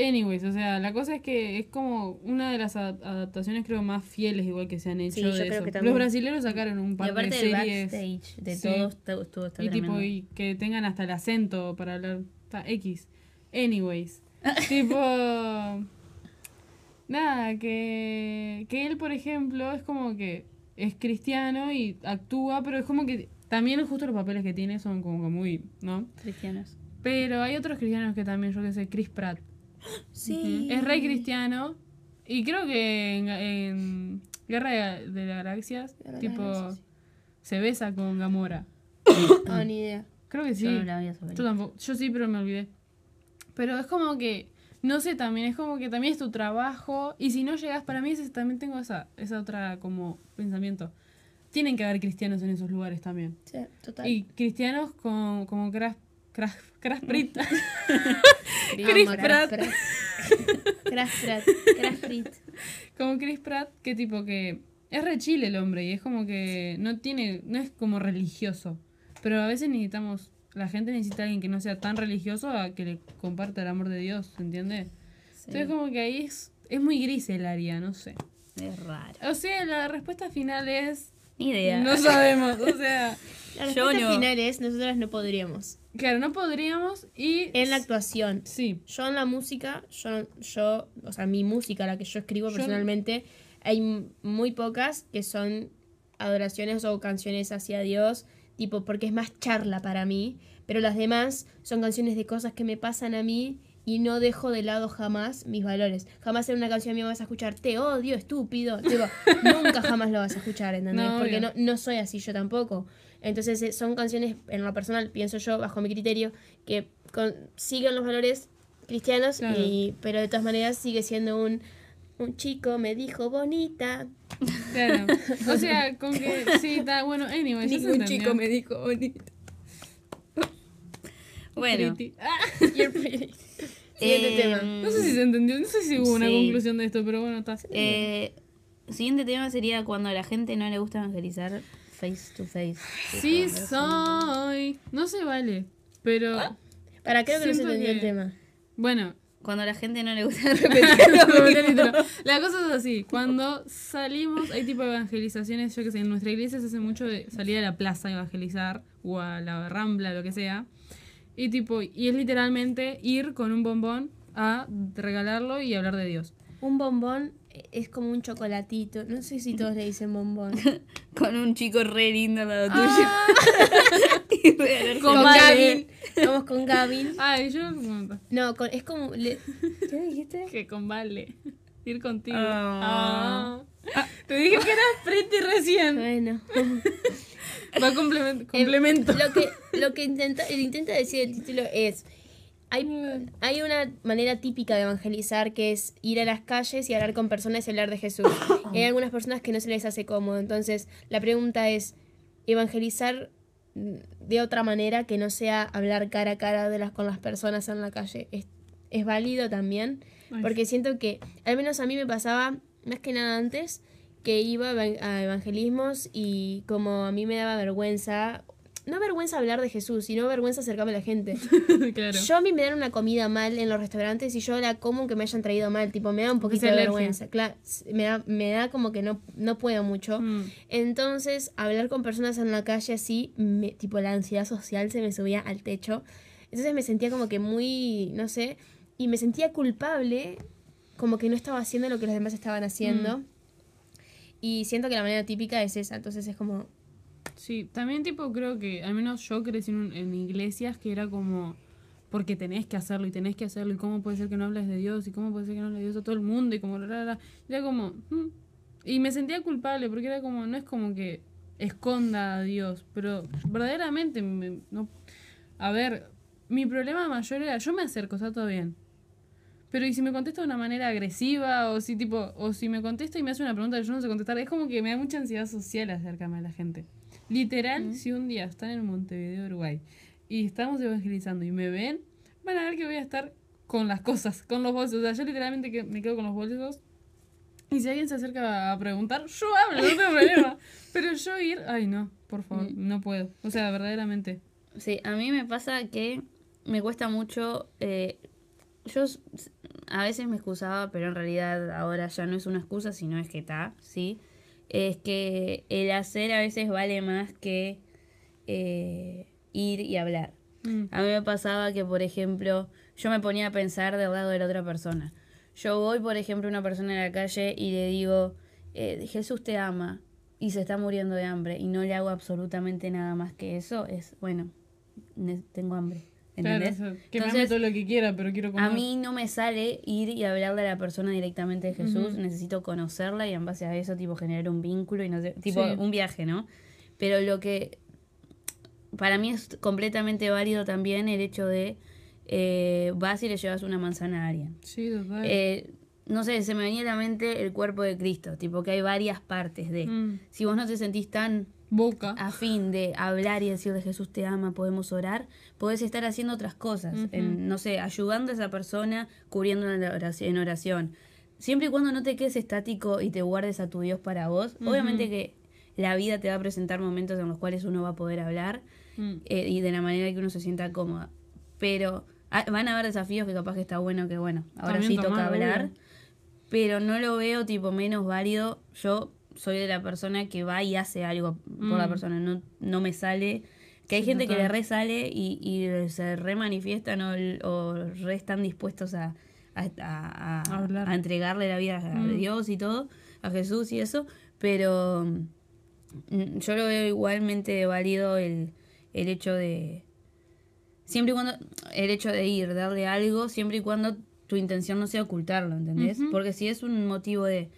Anyways, o sea, la cosa es que es como una de las adap- adaptaciones creo más fieles igual que se han hecho Sí, yo de creo eso. que también. Los brasileños sacaron un Y par de aparte del series backstage de Sí. todo estuvo, y tipo y que tengan hasta el acento para hablar está, X. Anyways, [LAUGHS] tipo nada, que que él por ejemplo es como que es cristiano y actúa, pero es como que también justo los papeles que tiene son como que muy, ¿no? Cristianos. Pero hay otros cristianos que también, yo que sé, Chris Pratt. Sí. Es rey cristiano. Y creo que en, en Guerra de, de las Galaxias, Guerra de las tipo, Galaxias, se besa con Gamora. [COUGHS] Ah, ni idea. Creo que sí. Yo no la había. Yo tampoco. Yo sí, pero me olvidé. Pero es como que, no sé, también es como que también es tu trabajo. Y si no llegas, para mí ese- también tengo esa, esa otra como pensamiento. Tienen que haber cristianos en esos lugares también. Sí, total. Y cristianos con, como Crash, Crash Pratt. Chris Pratt. Crash Pratt. Crash Pratt. como Chris Pratt, que tipo que es re chile el hombre y es como que no tiene, no es como religioso. Pero a veces necesitamos, la gente necesita a alguien que no sea tan religioso a que le comparta el amor de Dios, ¿entiendes? Entonces como que ahí es, es muy gris el área, no sé. Es raro. O sea, la respuesta final es Ni idea. No sabemos, o sea, [LAUGHS] La Yo respuesta no. final es, nosotras no podríamos. claro, no podríamos y... En la actuación. Sí, Yo en la música, yo, yo, o sea, mi música, la que yo escribo Yo- personalmente, hay m- muy pocas que son adoraciones o canciones hacia Dios, tipo, porque es más charla para mí, pero las demás son canciones de cosas que me pasan a mí y no dejo de lado jamás mis valores. Jamás en una canción mía vas a escuchar, te odio, estúpido. Tipo, [LAUGHS] nunca jamás lo vas a escuchar, ¿entendés? No, porque no, no soy así yo tampoco. Entonces eh, son canciones, en lo personal, pienso yo, bajo mi criterio, que con- siguen los valores cristianos, Claro. y, pero de todas maneras sigue siendo un, un chico me dijo bonita. claro. O [LAUGHS] sea, con que... Sí, está bueno, anyway, Ningún entendió. chico me dijo bonita. Bueno, Pretty. Ah, [LAUGHS] You're pretty. Siguiente eh, tema. no sé si se entendió, no sé si hubo una Sí. conclusión de esto, pero bueno, está. eh, siguiente tema sería cuando a la gente no le gusta evangelizar face to face. Sí soy. No se vale, pero... Para, creo que no se entendió el que- tema. Bueno, Cuando a la gente no le gusta [LAUGHS] repetir. La cosa es así, cuando salimos, hay tipo de evangelizaciones, yo que sé, en nuestra iglesia se hace mucho de salir a la plaza a evangelizar, o a la rambla, lo que sea, y tipo, y es literalmente ir con un bombón a regalarlo y hablar de Dios. Un bombón es como un chocolatito. No sé si todos le dicen bombón. [LAUGHS] Con un chico re lindo al lado tuyo. [LAUGHS] Ah. Regalarse con Con Gavin. Vamos con Gavin. Ay, yo No, con- es como. le- ¿Qué dijiste? que con Vale, ir contigo. Ah. Ah. Te dije que eras pretty recién. Bueno. Va [LAUGHS] complemento. complemento. Lo que, lo que intenta, intenta decir el título es. Hay, hay una manera típica de evangelizar que es ir a las calles y hablar con personas y hablar de Jesús. Y [COUGHS] hay algunas personas que no se les hace cómodo. Entonces, la pregunta es: evangelizar de otra manera que no sea hablar cara a cara de las, con las personas en la calle. ¿Es, es válido también? Ay. Porque siento que, al menos a mí me pasaba, más que nada antes, que iba a evangelismos y como a mí me daba vergüenza, no vergüenza hablar de Jesús, sino vergüenza acercarme a la gente. [LAUGHS] claro. Yo a mí me dan una comida mal en los restaurantes y yo la como que me hayan traído mal, tipo, me da un poquito de vergüenza. Claro, me da, me da como que no, no puedo mucho. Mm. Entonces, hablar con personas en la calle así, me- tipo la ansiedad social se me subía al techo. Entonces me sentía como que muy, no sé, y me sentía culpable, como que no estaba haciendo lo que los demás estaban haciendo. Y siento que la manera típica es esa, entonces es como, Sí, también tipo creo que, al menos yo crecí en, un- en iglesias que era como, porque tenés que hacerlo y tenés que hacerlo y cómo puede ser que no hables de Dios y cómo puede ser que no hables de Dios a todo el mundo y como, la, la, era como, mm. y me sentía culpable porque era como, no es como que esconda a Dios, pero verdaderamente, me- no, a ver, mi problema mayor era, yo me acerco, está todo bien. Pero y si me contesta de una manera agresiva o si tipo o si me contesta y me hace una pregunta que yo no sé contestar, es como que me da mucha ansiedad social acercarme a la gente. Literal, si un día están en Montevideo, Uruguay, y estamos evangelizando y me ven, van a ver que voy a estar con las cosas, con los bolsos. O sea, yo literalmente que me quedo con los bolsos. Y si alguien se acerca a preguntar, yo hablo, no tengo problema. [LAUGHS] Pero yo ir, ay no, por favor, no puedo. O sea, verdaderamente. Sí, a mí me pasa que me cuesta mucho. eh, yo a veces me excusaba, pero en realidad ahora ya no es una excusa, sino es que está, sí. Es que el hacer a veces vale más que eh, ir y hablar. Mm. A mí me pasaba que, por ejemplo, yo me ponía a pensar del lado de la otra persona. Yo voy, por ejemplo, a una persona en la calle y le digo, eh, Jesús te ama y se está muriendo de hambre y no le hago absolutamente nada más que eso, es, bueno, tengo hambre. Claro, ¿Entendés? o sea, que me ame Entonces, todo lo que quiera, pero quiero comer. a mí no me sale ir y hablarle a la persona directamente de Jesús. Necesito conocerla y en base a eso, tipo, generar un vínculo y no sé, tipo, Sí. un viaje, ¿no? Pero lo que para mí es completamente válido también el hecho de eh, vas y le llevas una manzana a alguien. Sí, total. Eh, no sé, se me venía a la mente el cuerpo de Cristo, tipo que hay varias partes de. Mm. Si vos no te sentís tan Boca. a fin de hablar y decir de Jesús te ama, podemos orar, podés estar haciendo otras cosas, en, no sé, ayudando a esa persona, cubriendo en oración, en oración. Siempre y cuando no te quedes estático y te guardes a tu Dios para vos, obviamente que la vida te va a presentar momentos en los cuales uno va a poder hablar Mm. eh, y de la manera que uno se sienta cómoda. Pero ah, van a haber desafíos que capaz que está bueno que, bueno, ahora También sí toca hablar. Pero no lo veo tipo menos válido. Yo soy de la persona que va y hace algo por la Mm. persona, no, no me sale. Que hay Sí, gente que le re sale y, y se re manifiestan o, o re están dispuestos a, a, a- entregarle la vida a Mm. Dios y todo, a Jesús y eso, pero mm, yo lo veo igualmente válido el, el hecho de, siempre y cuando, el hecho de ir, darle algo, siempre y cuando tu intención no sea ocultarlo, ¿entendés? Porque si es un motivo de,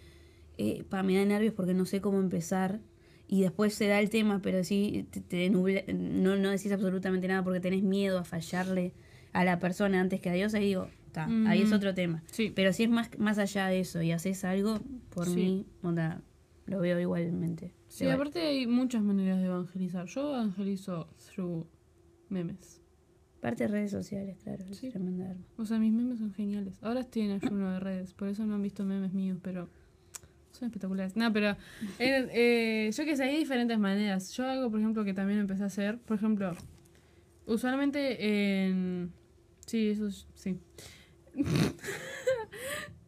eh, pa, me da nervios porque no sé cómo empezar, y después se da el tema, pero sí te, te nubla- no, no decís absolutamente nada porque tenés miedo a fallarle a la persona antes que a Dios, ahí digo, está, ahí es otro tema. Sí. Pero si es más, más allá de eso y haces algo, por Sí. mí, onda, lo veo igualmente. Sí, aparte hay muchas maneras de evangelizar. Yo evangelizo through memes. Aparte de redes sociales, claro, es Sí. tremenda arma. O sea, mis memes son geniales. Ahora estoy en ayuno de redes, por eso no han visto memes míos, pero son espectaculares. No, pero eh, eh, yo que sé, hay diferentes maneras. Yo algo, por ejemplo, que también empecé a hacer, por ejemplo, usualmente en... Sí, eso es- sí. [LAUGHS]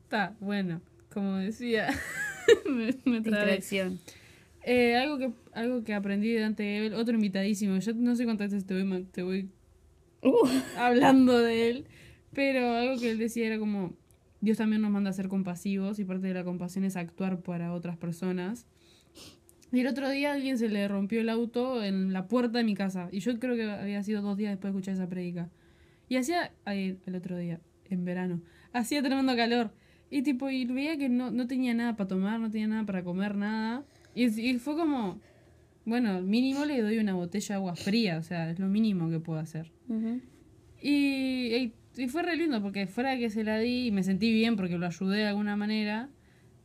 Está, bueno, como decía, [LAUGHS] me, me. Distracción. Eh, algo que algo que aprendí de Dante Gebel, otro invitadísimo. Yo no sé cuántas veces te voy, te voy hablando de él, pero algo que él decía era como Dios también nos manda a ser compasivos y parte de la compasión es actuar para otras personas. Y el otro día a alguien se le rompió el auto en la puerta de mi casa y yo creo que había sido dos días después de escuchar esa predica. Y hacía, ay, el otro día, en verano, hacía tremendo calor. Y tipo, y veía que no, no tenía nada para tomar, no tenía nada para comer, nada. Y, y fue como, bueno, mínimo le doy una botella de agua fría, o sea, es lo mínimo que puedo hacer. Y, y fue re lindo porque fuera que se la di y me sentí bien porque lo ayudé de alguna manera,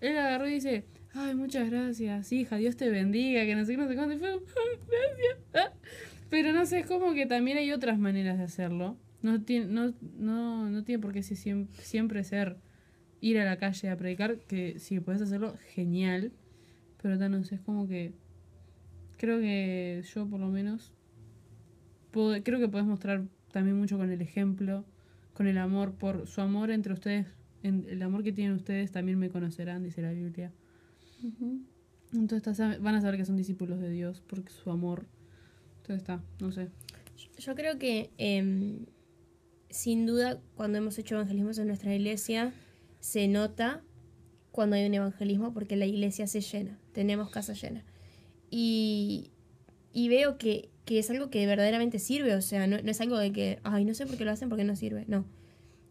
él agarró y dice, ay, muchas gracias, hija, Dios te bendiga, que no sé qué, no sé cuánto. Y fue, [LAUGHS] gracias. Ah. Pero no sé, es como que también hay otras maneras de hacerlo. No tiene, no, no, no tiene por qué siempre ser ir a la calle a predicar, que si puedes hacerlo, genial. Pero no sé, es como que creo que yo por lo menos puedo- creo que puedes mostrar también mucho con el ejemplo, con el amor, por su amor entre ustedes, en, el amor que tienen ustedes también me conocerán, dice la Biblia. Entonces van a saber que son discípulos de Dios, porque su amor. Entonces está, no sé. Yo creo que em, sin duda cuando hemos hecho evangelismos en nuestra iglesia se nota cuando hay un evangelismo porque la iglesia se llena, tenemos casa llena. Y, y veo que, que es algo que verdaderamente sirve, o sea, no, no es algo de que, ay, no sé por qué lo hacen porque no sirve, no.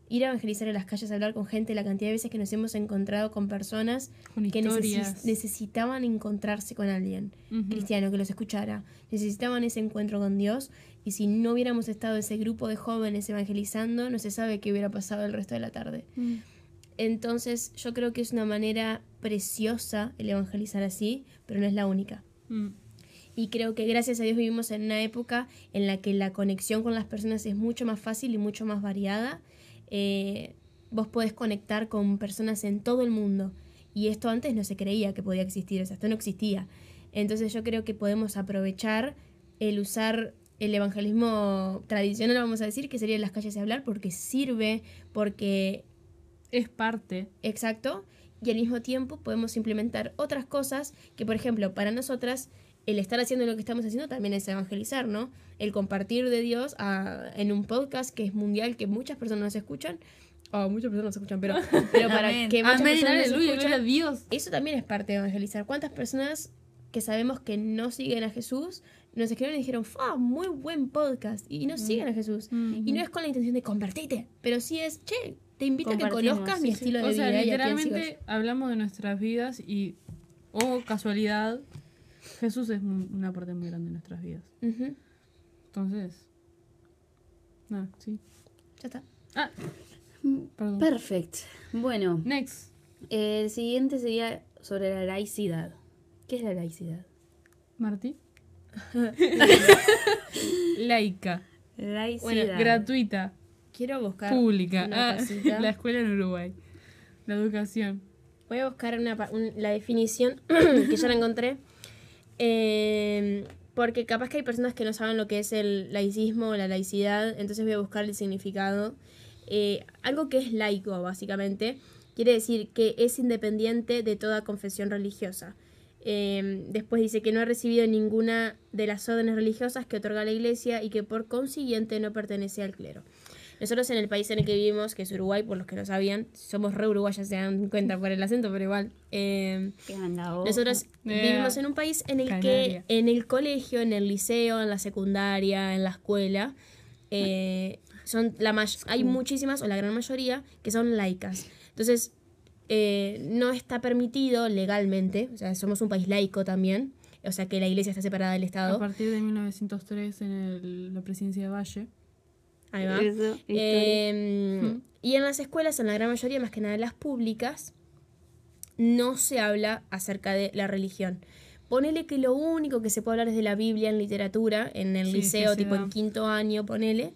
Ir a evangelizar en las calles, hablar con gente, la cantidad de veces que nos hemos encontrado con personas Con que necesitaban encontrarse con alguien cristiano que los escuchara. Necesitaban ese encuentro con Dios y si no hubiéramos estado ese grupo de jóvenes evangelizando, no se sabe qué hubiera pasado el resto de la tarde. Mm. Entonces yo creo que es una manera preciosa el evangelizar así, pero no es la única. Mm. Y creo que gracias a Dios vivimos en una época en la que la conexión con las personas es mucho más fácil y mucho más variada. Eh, vos podés conectar con personas en todo el mundo. Y esto antes no se creía que podía existir, o sea, esto no existía. Entonces yo creo que podemos aprovechar el usar el evangelismo tradicional, vamos a decir, que sería en las calles de hablar, porque sirve, porque Es parte. Exacto. Y al mismo tiempo podemos implementar otras cosas que, por ejemplo, para nosotras, el estar haciendo lo que estamos haciendo también es evangelizar, ¿no? El compartir de Dios a- en un podcast que es mundial, que muchas personas escuchan. Oh, muchas personas escuchan, pero, [LAUGHS] pero para Amén. que muchas Amén, personas aleluya, escuchan, a Dios. eso también es parte de evangelizar. ¿Cuántas personas que sabemos que no siguen a Jesús nos escribieron y dijeron, ¡ah, muy buen podcast! Y no siguen a Jesús. Y no es con la intención de convertirte, pero sí es, che, te invito a que conozcas sí, mi sí. estilo de O sea, vida y a literalmente hablamos de nuestras vidas y, oh casualidad, Jesús es mu- una parte muy grande de nuestras vidas. Entonces, nada, sí. Ya está. Ah, perdón. Perfecto. Bueno, Next. el siguiente sería sobre la laicidad. ¿Qué es la laicidad? Martí. [LAUGHS] Laica, Laicidad. gratuita, Quiero buscar pública. Ah, [LAUGHS] la escuela en Uruguay. La educación. Voy a buscar una, un- la definición [CLEARS THROAT] que ya la encontré. Eh, porque capaz que hay personas que no saben lo que es el laicismo o la laicidad, entonces voy a buscar el significado. Eh, algo que es laico, básicamente, quiere decir que es independiente de toda confesión religiosa. Eh, después dice que no ha recibido ninguna de las órdenes religiosas que otorga la iglesia y que por consiguiente no pertenece al clero. Nosotros en el país en el que vivimos, que es Uruguay, por los que no sabían, somos re uruguayas, se dan cuenta por el acento, pero igual. eh, ¿Qué anda, ojo? nosotros Eh, vivimos en un país en el Canaria. que en el colegio, en el liceo, en la secundaria, en la escuela, eh, son la may- hay muchísimas, o la gran mayoría, que son laicas. Entonces, eh, no está permitido legalmente, o sea, somos un país laico también, o sea que la iglesia está separada del A Estado. partir de 1903 en el- la presidencia de Valle. Ahí va. Eso. Eh, Y en las escuelas, en la gran mayoría, más que nada las públicas, no se habla acerca de la religión. Ponele que lo único que se puede hablar es de la Biblia en literatura, en el Sí, liceo, tipo da. en quinto año, ponele.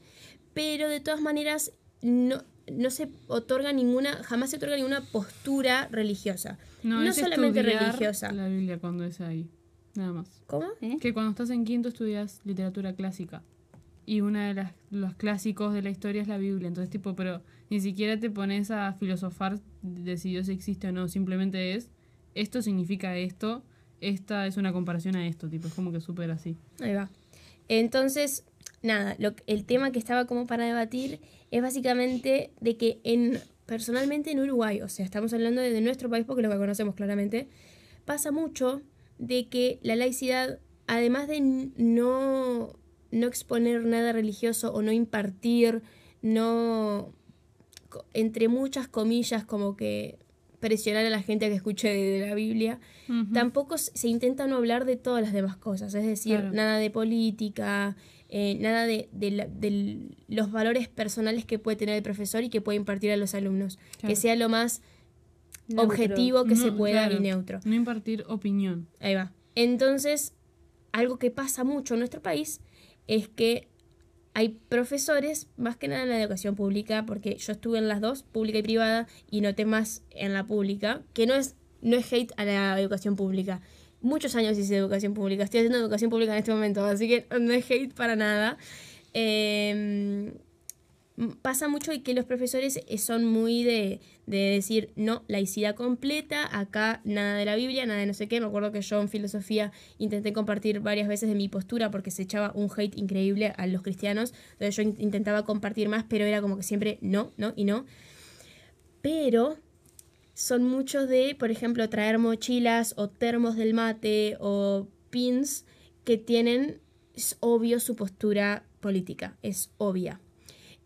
Pero de todas maneras, no, no se otorga ninguna, jamás se otorga ninguna postura religiosa. No, es solamente religiosa. La Biblia cuando es ahí. Nada más. ¿Cómo? ¿Eh? Que cuando estás en quinto estudias literatura clásica. Y una de las los clásicos de la historia es la Biblia. Entonces, tipo, pero ni siquiera te pones a filosofar de si Dios existe o no. Simplemente es, esto significa esto, esta es una comparación a esto. Tipo, es como que súper así. Ahí va. Entonces, nada, lo, el tema que estaba como para debatir es básicamente de que en personalmente en Uruguay, o sea, estamos hablando de, nuestro país porque lo que conocemos claramente, pasa mucho de que la laicidad, además de no, no exponer nada religioso o no impartir, no, entre muchas comillas, como que presionar a la gente a que escuche de, de la Biblia, tampoco se intenta no hablar de todas las demás cosas, es decir, Claro. nada de política, eh, nada de, de la- de los valores personales que puede tener el profesor y que puede impartir a los alumnos, que sea lo más Neutro. objetivo que se pueda claro, y neutro. No impartir opinión. Ahí va. Entonces, algo que pasa mucho en nuestro país es que hay profesores, más que nada en la educación pública, porque yo estuve en las dos, pública y privada, y noté más en la pública, que no es, no es hate a la educación pública. Muchos años hice educación pública, estoy haciendo educación pública en este momento, así que no es hate para nada. Eh, m- pasa mucho y que los profesores son muy de, de decir, no, laicidad completa, acá nada de la Biblia, nada de no sé qué. Me acuerdo que yo en filosofía intenté compartir varias veces de mi postura porque se echaba un hate increíble a los cristianos. Entonces yo in- intentaba compartir más, pero era como que siempre no, no y no. Pero son muchos de, por ejemplo, traer mochilas o termos del mate o pins que tienen, es obvio, su postura política, es obvia.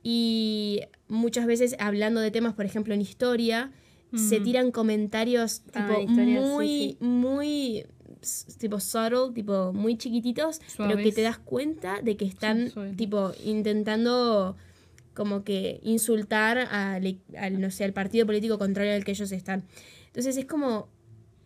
Y muchas veces hablando de temas, por ejemplo, en historia, se tiran comentarios Ah, tipo historia, muy, sí. muy tipo subtle, tipo muy chiquititos, pero que te das cuenta de que están tipo intentando como que insultar al, al, no sé, al partido político contrario al que ellos están. Entonces es como,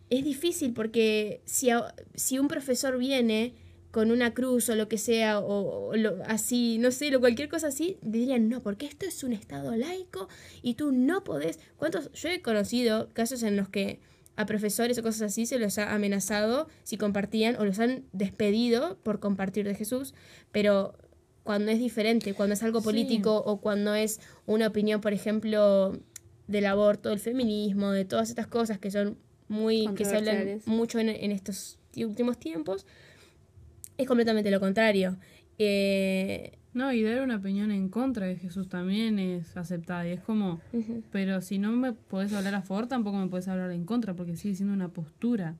es difícil porque si, a- si un profesor viene con una cruz o lo que sea, o, o lo- así, no sé, lo, cualquier cosa así, dirían, no, porque esto es un estado laico y tú no podés. ¿Cuántos? Yo he conocido casos en los que a profesores o cosas así se los ha amenazado si compartían o los han despedido por compartir de Jesús, pero cuando es diferente, cuando es algo Sí. político o cuando es una opinión, por ejemplo, del aborto, del feminismo, de todas estas cosas que son muy, que se hablan mucho en, en estos ti- últimos tiempos, es completamente lo contrario. Eh, No, y dar una opinión en contra de Jesús también es aceptada. Y es como, pero si no me podés hablar a favor, tampoco me podés hablar en contra, porque sigue siendo una postura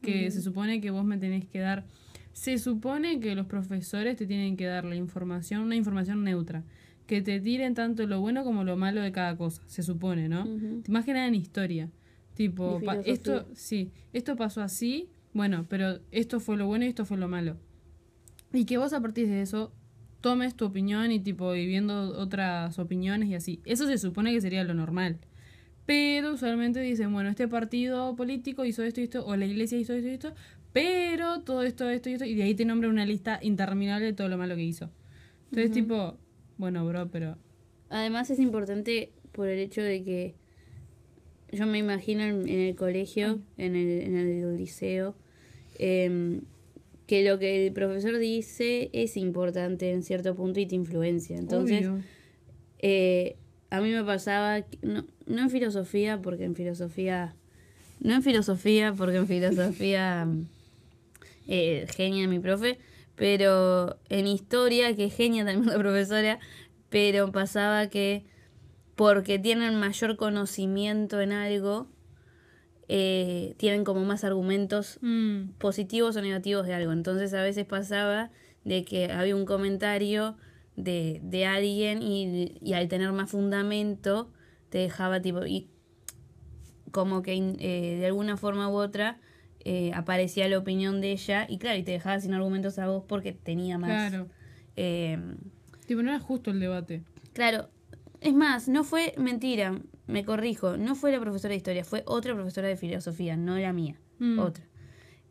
que se supone que vos me tenés que dar. Se supone que los profesores te tienen que dar la información, una información neutra, que te tiren tanto lo bueno como lo malo de cada cosa, se supone, ¿no? Ujú. Más que nada en historia. Tipo, esto, sí, esto pasó así, bueno, pero esto fue lo bueno y esto fue lo malo. Y que vos a partir de eso tomes tu opinión y tipo y viendo otras opiniones y así. Eso se supone que sería lo normal. Pero usualmente dicen, bueno, este partido político hizo esto y esto, o la iglesia hizo esto y esto, pero todo esto, esto y esto, y de ahí te nombra una lista interminable de todo lo malo que hizo. Entonces, tipo, bueno, bro, pero Además es importante por el hecho de que yo me imagino en, en el colegio, en el, en el liceo, em, que lo que el profesor dice es importante en cierto punto y te influencia. Entonces, eh, a mí me pasaba, no, no en filosofía, porque en filosofía No en filosofía, porque en filosofía [LAUGHS] eh, genia mi profe, pero en historia, que genia también la profesora, pero pasaba que porque tienen mayor conocimiento en algo, eh, tienen como más argumentos Mm, positivos o negativos de algo. Entonces a veces pasaba de que había un comentario de, de alguien y, y al tener más fundamento te dejaba tipo... Y como que eh, de alguna forma u otra eh, aparecía la opinión de ella y claro, y te dejaba sin argumentos a vos porque tenía más... claro. eh, Tipo, no era justo el debate. Claro, es más, no fue mentira, me corrijo, no fue la profesora de historia, fue otra profesora de filosofía, no la mía, Mm. otra.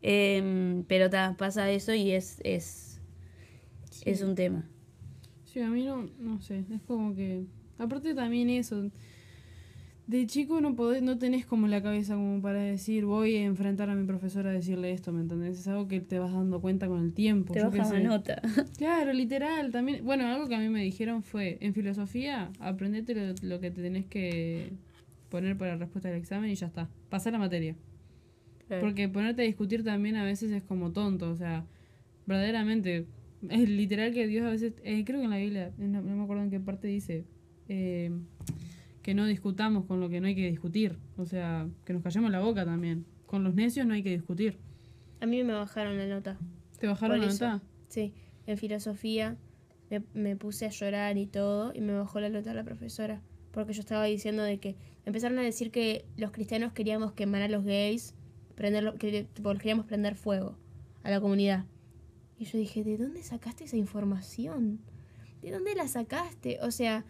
Em, pero ta, pasa eso y es, es, es un tema. Sí, a mí no, no sé, es como que... Aparte también eso, de chico no podés, no tenés como la cabeza como para decir voy a enfrentar a mi profesora a decirle esto, ¿me entendés? Es algo que te vas dando cuenta con el tiempo. Te la nota. [LAUGHS] Claro, literal, también, bueno, algo que a mí me dijeron fue, en filosofía, aprendete lo, lo que te tenés que poner para la respuesta del examen y ya está, pasar la materia. Porque ponerte a discutir también a veces es como tonto, o sea, verdaderamente, es literal que Dios a veces, eh, creo que en la Biblia, no, no me acuerdo en qué parte dice, eh, que no discutamos con lo que no hay que discutir, o sea, que nos callemos la boca también. Con los necios no hay que discutir. A mí me bajaron la nota. ¿Te bajaron Por la eso. nota? Sí, en filosofía me, me puse a llorar y todo y me bajó la nota la profesora. Porque yo estaba diciendo de que empezaron a decir que los cristianos queríamos quemar a los gays, prenderlo, que tipo, queríamos prender fuego a la comunidad. Y yo dije, ¿de dónde sacaste esa información? ¿De dónde la sacaste? O sea,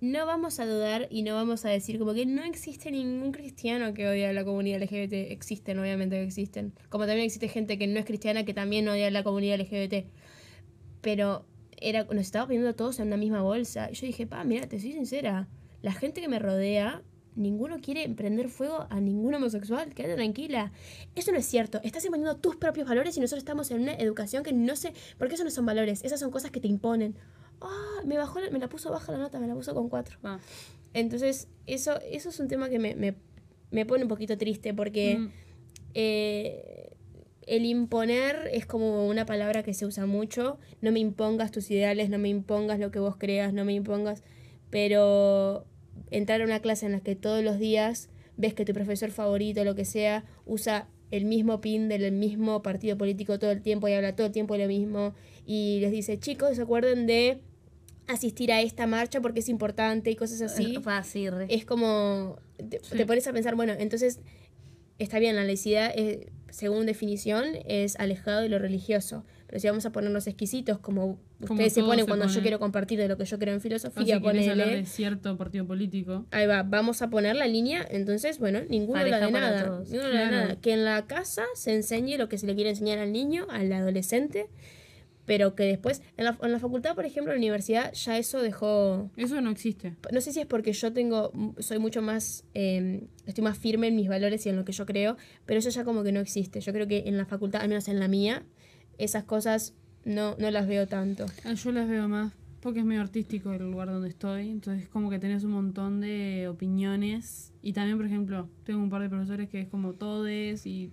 no vamos a dudar y no vamos a decir como que no existe ningún cristiano que odia a la comunidad LGBT. Existen, obviamente que existen. Como también existe gente que no es cristiana que también odia a la comunidad LGBT. Pero era, nos estaba poniendo todos en una misma bolsa. Y yo dije, pa, mira, te soy sincera. La gente que me rodea, ninguno quiere emprender fuego a ningún homosexual. Quédate tranquila. Eso no es cierto. Estás imponiendo tus propios valores y nosotros estamos en una educación que no sé. Porque eso no son valores. Esas son cosas que te imponen. Ah, me bajó, la- me la puso baja la nota, me la puso con cuatro. Ah, Entonces, eso, eso es un tema que me, me, me pone un poquito triste porque Mm. eh, el imponer es como una palabra que se usa mucho. No me impongas tus ideales, no me impongas lo que vos creas, no me impongas. Pero entrar a una clase en la que todos los días ves que tu profesor favorito, lo que sea, usa el mismo pin del mismo partido político todo el tiempo y habla todo el tiempo de lo mismo y les dice, chicos, ¿se acuerdan de asistir a esta marcha porque es importante y cosas así? fácil. re. es como te, Sí. te pones a pensar, bueno, entonces está bien, la laicidad, eh, según definición, es alejado de lo religioso. Pero si vamos a ponernos exquisitos, como Como ustedes se ponen se cuando yo quiero compartir de lo que yo creo en O si filosofía, hablar ponele, de cierto partido político. ahí va, vamos a poner la línea, entonces, bueno, ninguno Pareja la de nada. la de nada. Que en la casa se enseñe lo que se le quiere enseñar al niño, al adolescente, pero que después, en la, en la facultad, por ejemplo, en la universidad, ya eso dejó Eso no existe. no sé si es porque yo tengo, soy mucho más, eh, estoy más firme en mis valores y en lo que yo creo, pero eso ya como que no existe. Yo creo que en la facultad, al menos en la mía, esas cosas no, no las veo tanto. Ah, Yo las veo más porque es medio artístico el lugar donde estoy, entonces como que tenés un montón de opiniones y también, por ejemplo, tengo un par de profesores que es como todes y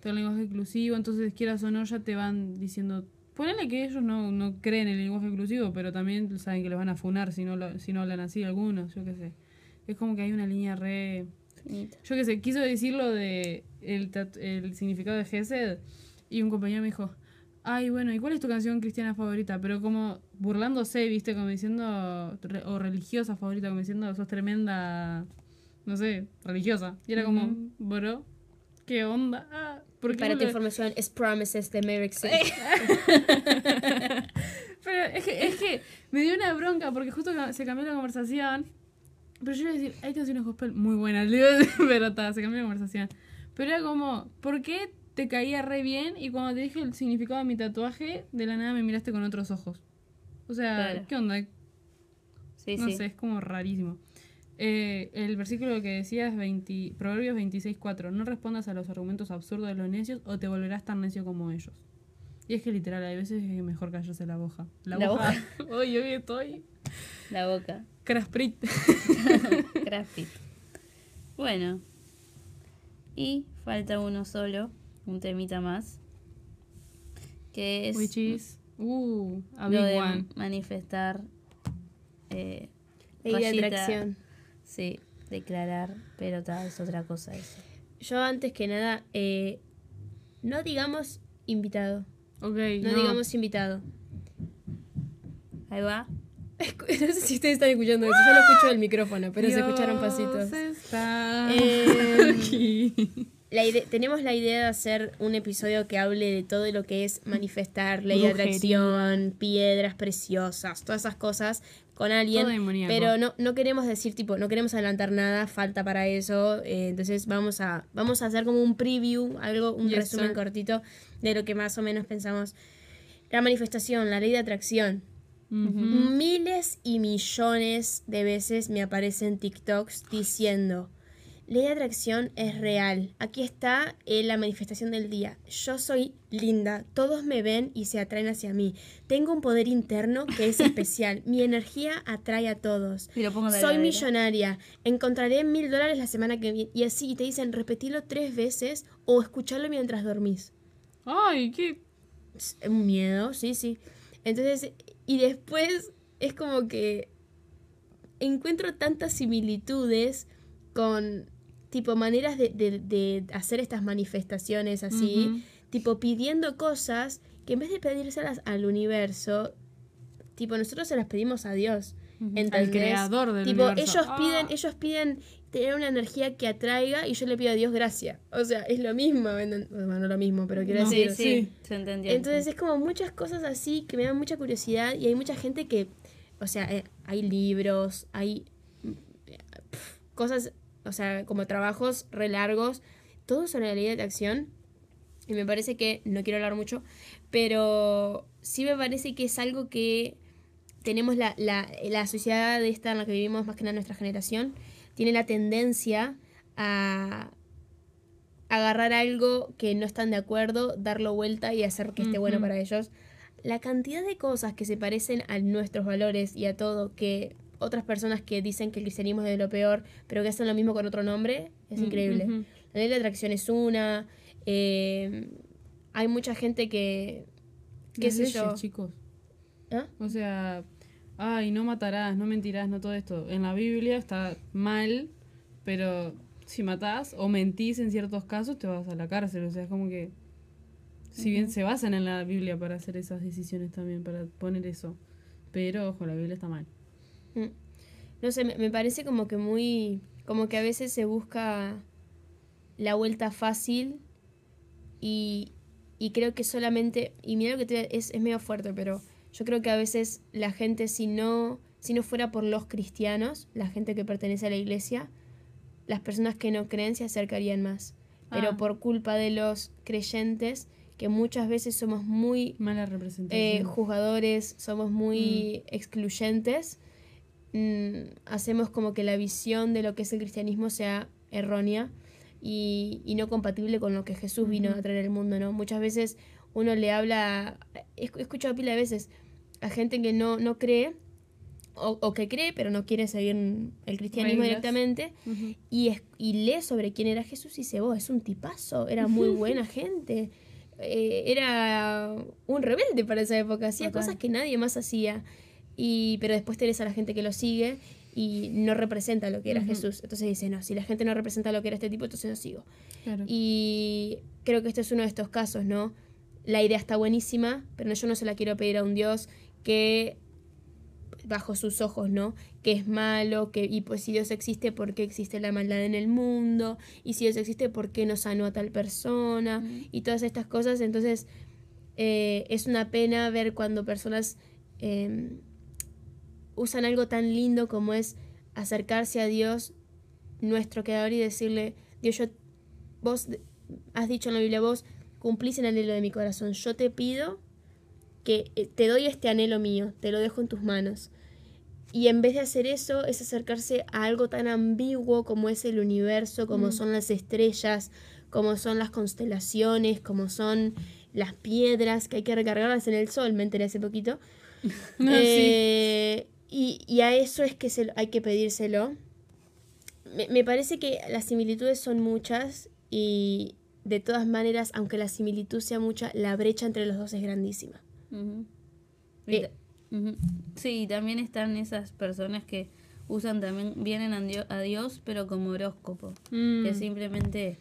todo el lenguaje inclusivo, entonces quieras o no ya te van diciendo, ponele que ellos no, no creen en el lenguaje inclusivo, pero también saben que los van a funar si no, lo- si no hablan así algunos, yo qué sé. Es como que hay una línea re... Yo qué sé, quiso decirlo de el, el significado de Gesed y un compañero me dijo, ay, bueno, ¿y cuál es tu canción cristiana favorita? Pero como burlándose, viste, como diciendo, re- o religiosa favorita, como diciendo, sos tremenda, no sé, religiosa. Y era como, Ujú. bro, ¿qué onda? Ah, ¿por qué Para tu lo- información, es Promises de Merrick. [LAUGHS] Pero es que, es que me dio una bronca porque justo se cambió la conversación. Pero yo iba a decir, hay canciones gospel muy buenas, [LAUGHS] le iba a decir, pero ta, se cambió la conversación. Pero era como, ¿por qué te caía re bien y cuando te dije el significado de mi tatuaje, de la nada me miraste con otros ojos? O sea, Claro. ¿qué onda? Sí, no sí. sé, es como rarísimo. Eh, el versículo que decía es 20, Proverbios 26.4. No respondas a los argumentos absurdos de los necios o te volverás tan necio como ellos. Y es que literal, hay veces que es mejor callarse la boca. La, La boca. [LAUGHS] Hoy, hoy estoy. La boca. Crasprit. [LAUGHS] Crafty. Bueno. Y falta uno solo, un temita más. Que es Which is. Uh, a lo big de one. manifestar. Eh, Ley de atracción. Sí, declarar, pero tal, es otra cosa eso. Yo antes que nada, eh, no digamos invitado. Ok, No, no. digamos invitado. Ahí va. [LAUGHS] No sé si ustedes están escuchando eso. Yo lo escucho del micrófono, pero se escucharon pasitos. está Eh, [LAUGHS] aquí. La tenemos la idea de hacer un episodio que hable de todo lo que es manifestar, ley de atracción, piedras preciosas, todas esas cosas con alguien. Pero no, no queremos decir, tipo, no queremos adelantar nada, falta para eso. eh, entonces vamos a, vamos a hacer como un preview, algo, un Yes, resumen sir. cortito de lo que más o menos pensamos. La manifestación, la ley de atracción. Miles y millones de veces me aparecen TikToks diciendo, ley de atracción es real. Aquí está eh, la manifestación del día. Yo soy linda, todos me ven y se atraen hacia mí. Tengo un poder interno que es [LAUGHS] especial. Mi energía atrae a todos. Y lo pongo en la Soy millonaria. Encontraré mil dólares la semana que viene. Y así te dicen repetilo tres veces o escucharlo mientras dormís. Ay, qué. Un miedo, sí, sí. Entonces, y después es como que encuentro tantas similitudes con tipo maneras de, de- de hacer estas manifestaciones así, tipo pidiendo cosas que en vez de pedírselas al universo, tipo nosotros se las pedimos a Dios. ¿entendés? creador del tipo, universo. ellos piden, Ah. ellos piden tener una energía que atraiga y yo le pido a Dios gracia. O sea, es lo mismo, ¿enten- bueno, no lo mismo, pero quiero No. decir, Sí, sí, se entendió. entonces es como muchas cosas así que me dan mucha curiosidad y hay mucha gente que, o sea, eh, hay libros, hay cosas, o sea, como trabajos re largos, todo sobre la ley de atracción. Y me parece que, no quiero hablar mucho, pero sí me parece que es algo que tenemos la, la, la sociedad de esta en la que vivimos, más que nada nuestra generación, tiene la tendencia a agarrar algo que no están de acuerdo, darlo vuelta y hacer que esté bueno para ellos. La cantidad de cosas que se parecen a nuestros valores y a todo que otras personas que dicen que el cristianismo es de lo peor, pero que hacen lo mismo con otro nombre, es Mm, increíble. La ley de atracción es una. eh, hay mucha gente que. ¿Qué sé leyes, yo? chicos. ¿Ah? O sea, ay, no matarás, no mentirás, no todo esto. En la Biblia está mal, pero si matás o mentís en ciertos casos te vas a la cárcel. O sea, es como que. Si bien se basan en la Biblia para hacer esas decisiones también, para poner eso. Pero, ojo, la Biblia está mal. Mm. No sé, me, parece como que muy. Como que a veces se busca la vuelta fácil y, y creo que solamente. Y mira lo que te, es, es medio fuerte, pero yo creo que a veces la gente, si no, si no fuera por los cristianos, la gente que pertenece a la iglesia, las personas que no creen se acercarían más. Pero Ah. por culpa de los creyentes, que muchas veces somos muy Mala eh, representación. juzgadores, somos muy excluyentes, mm, hacemos como que la visión de lo que es el cristianismo sea errónea y, y no compatible con lo que Jesús vino a traer al mundo, ¿no? Muchas veces uno le habla, he escuchado pila de veces a gente que no, no cree o, o que cree pero no quiere seguir el cristianismo Reglas. directamente y, es- y lee sobre quién era Jesús y dice, vos, es un tipazo, era muy [LAUGHS] buena gente, eh, era un rebelde para esa época, hacía Total. cosas que nadie más hacía, y, pero después tenés a la gente que lo sigue y no representa lo que era. Jesús. Entonces dice, no, si la gente no representa lo que era este tipo, entonces no sigo. Claro. Y creo que este es uno de estos casos, ¿no? La idea está buenísima, pero yo no se la quiero pedir a un Dios que bajo sus ojos, ¿no? Que es malo, que y pues si Dios existe, ¿por qué existe la maldad en el mundo? Y si Dios existe, ¿por qué no sanó a tal persona? Y todas estas cosas, entonces eh, es una pena ver cuando personas eh, usan algo tan lindo como es acercarse a Dios, nuestro creador, y decirle, Dios, yo, vos has dicho en la Biblia, vos cumplís el anhelo de mi corazón, yo te pido que eh, te doy este anhelo mío, te lo dejo en tus manos. Y en vez de hacer eso, es acercarse a algo tan ambiguo como es el universo, como Mm. son las estrellas, como son las constelaciones, como son las piedras que hay que recargarlas en el sol, me enteré hace poquito. [LAUGHS] No, sí. Y, y a eso es que se lo- hay que pedírselo. Me, me parece que las similitudes son muchas y de todas maneras, aunque la similitud sea mucha, la brecha entre los dos es grandísima. Eh. Sí, y también están esas personas que usan también, vienen a Dio- a Dios, pero como horóscopo. Mm. Que simplemente,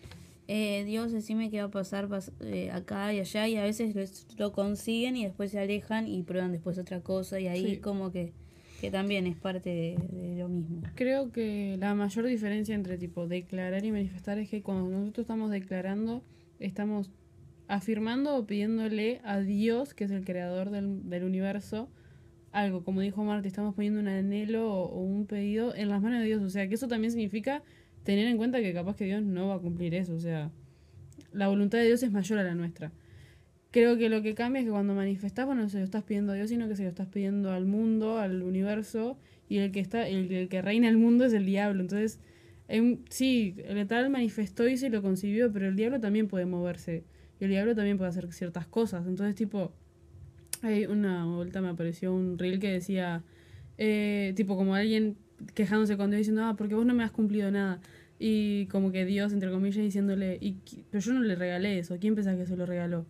eh, Dios, decime qué va a pasar pas- eh, acá y allá, y a veces lo consiguen y después se alejan y prueban después otra cosa, y ahí Sí. como que, que también es parte de, lo mismo. Creo que la mayor diferencia entre tipo declarar y manifestar es que cuando nosotros estamos declarando, estamos afirmando o pidiéndole a Dios, que es el creador del, del universo, algo. Como dijo Marta, estamos poniendo un anhelo o, o un pedido en las manos de Dios. O sea, que eso también significa tener en cuenta que capaz que Dios no va a cumplir eso. O sea, la voluntad de Dios es mayor a la nuestra. Creo que lo que cambia es que cuando manifestás, bueno, no se lo estás pidiendo a Dios, sino que se lo estás pidiendo al mundo, al universo, y el que está, el, el que reina el mundo es el diablo. Entonces, em, sí, el tal manifestó y se lo concibió, pero el diablo también puede moverse. Y el diablo también puede hacer ciertas cosas. Entonces, tipo, hay una vuelta me apareció un reel que decía, eh, tipo, como alguien quejándose con Dios diciendo, ah, porque vos no me has cumplido nada. Y como que Dios, entre comillas, diciéndole, y, pero yo no le regalé eso, ¿quién pensás que se lo regaló?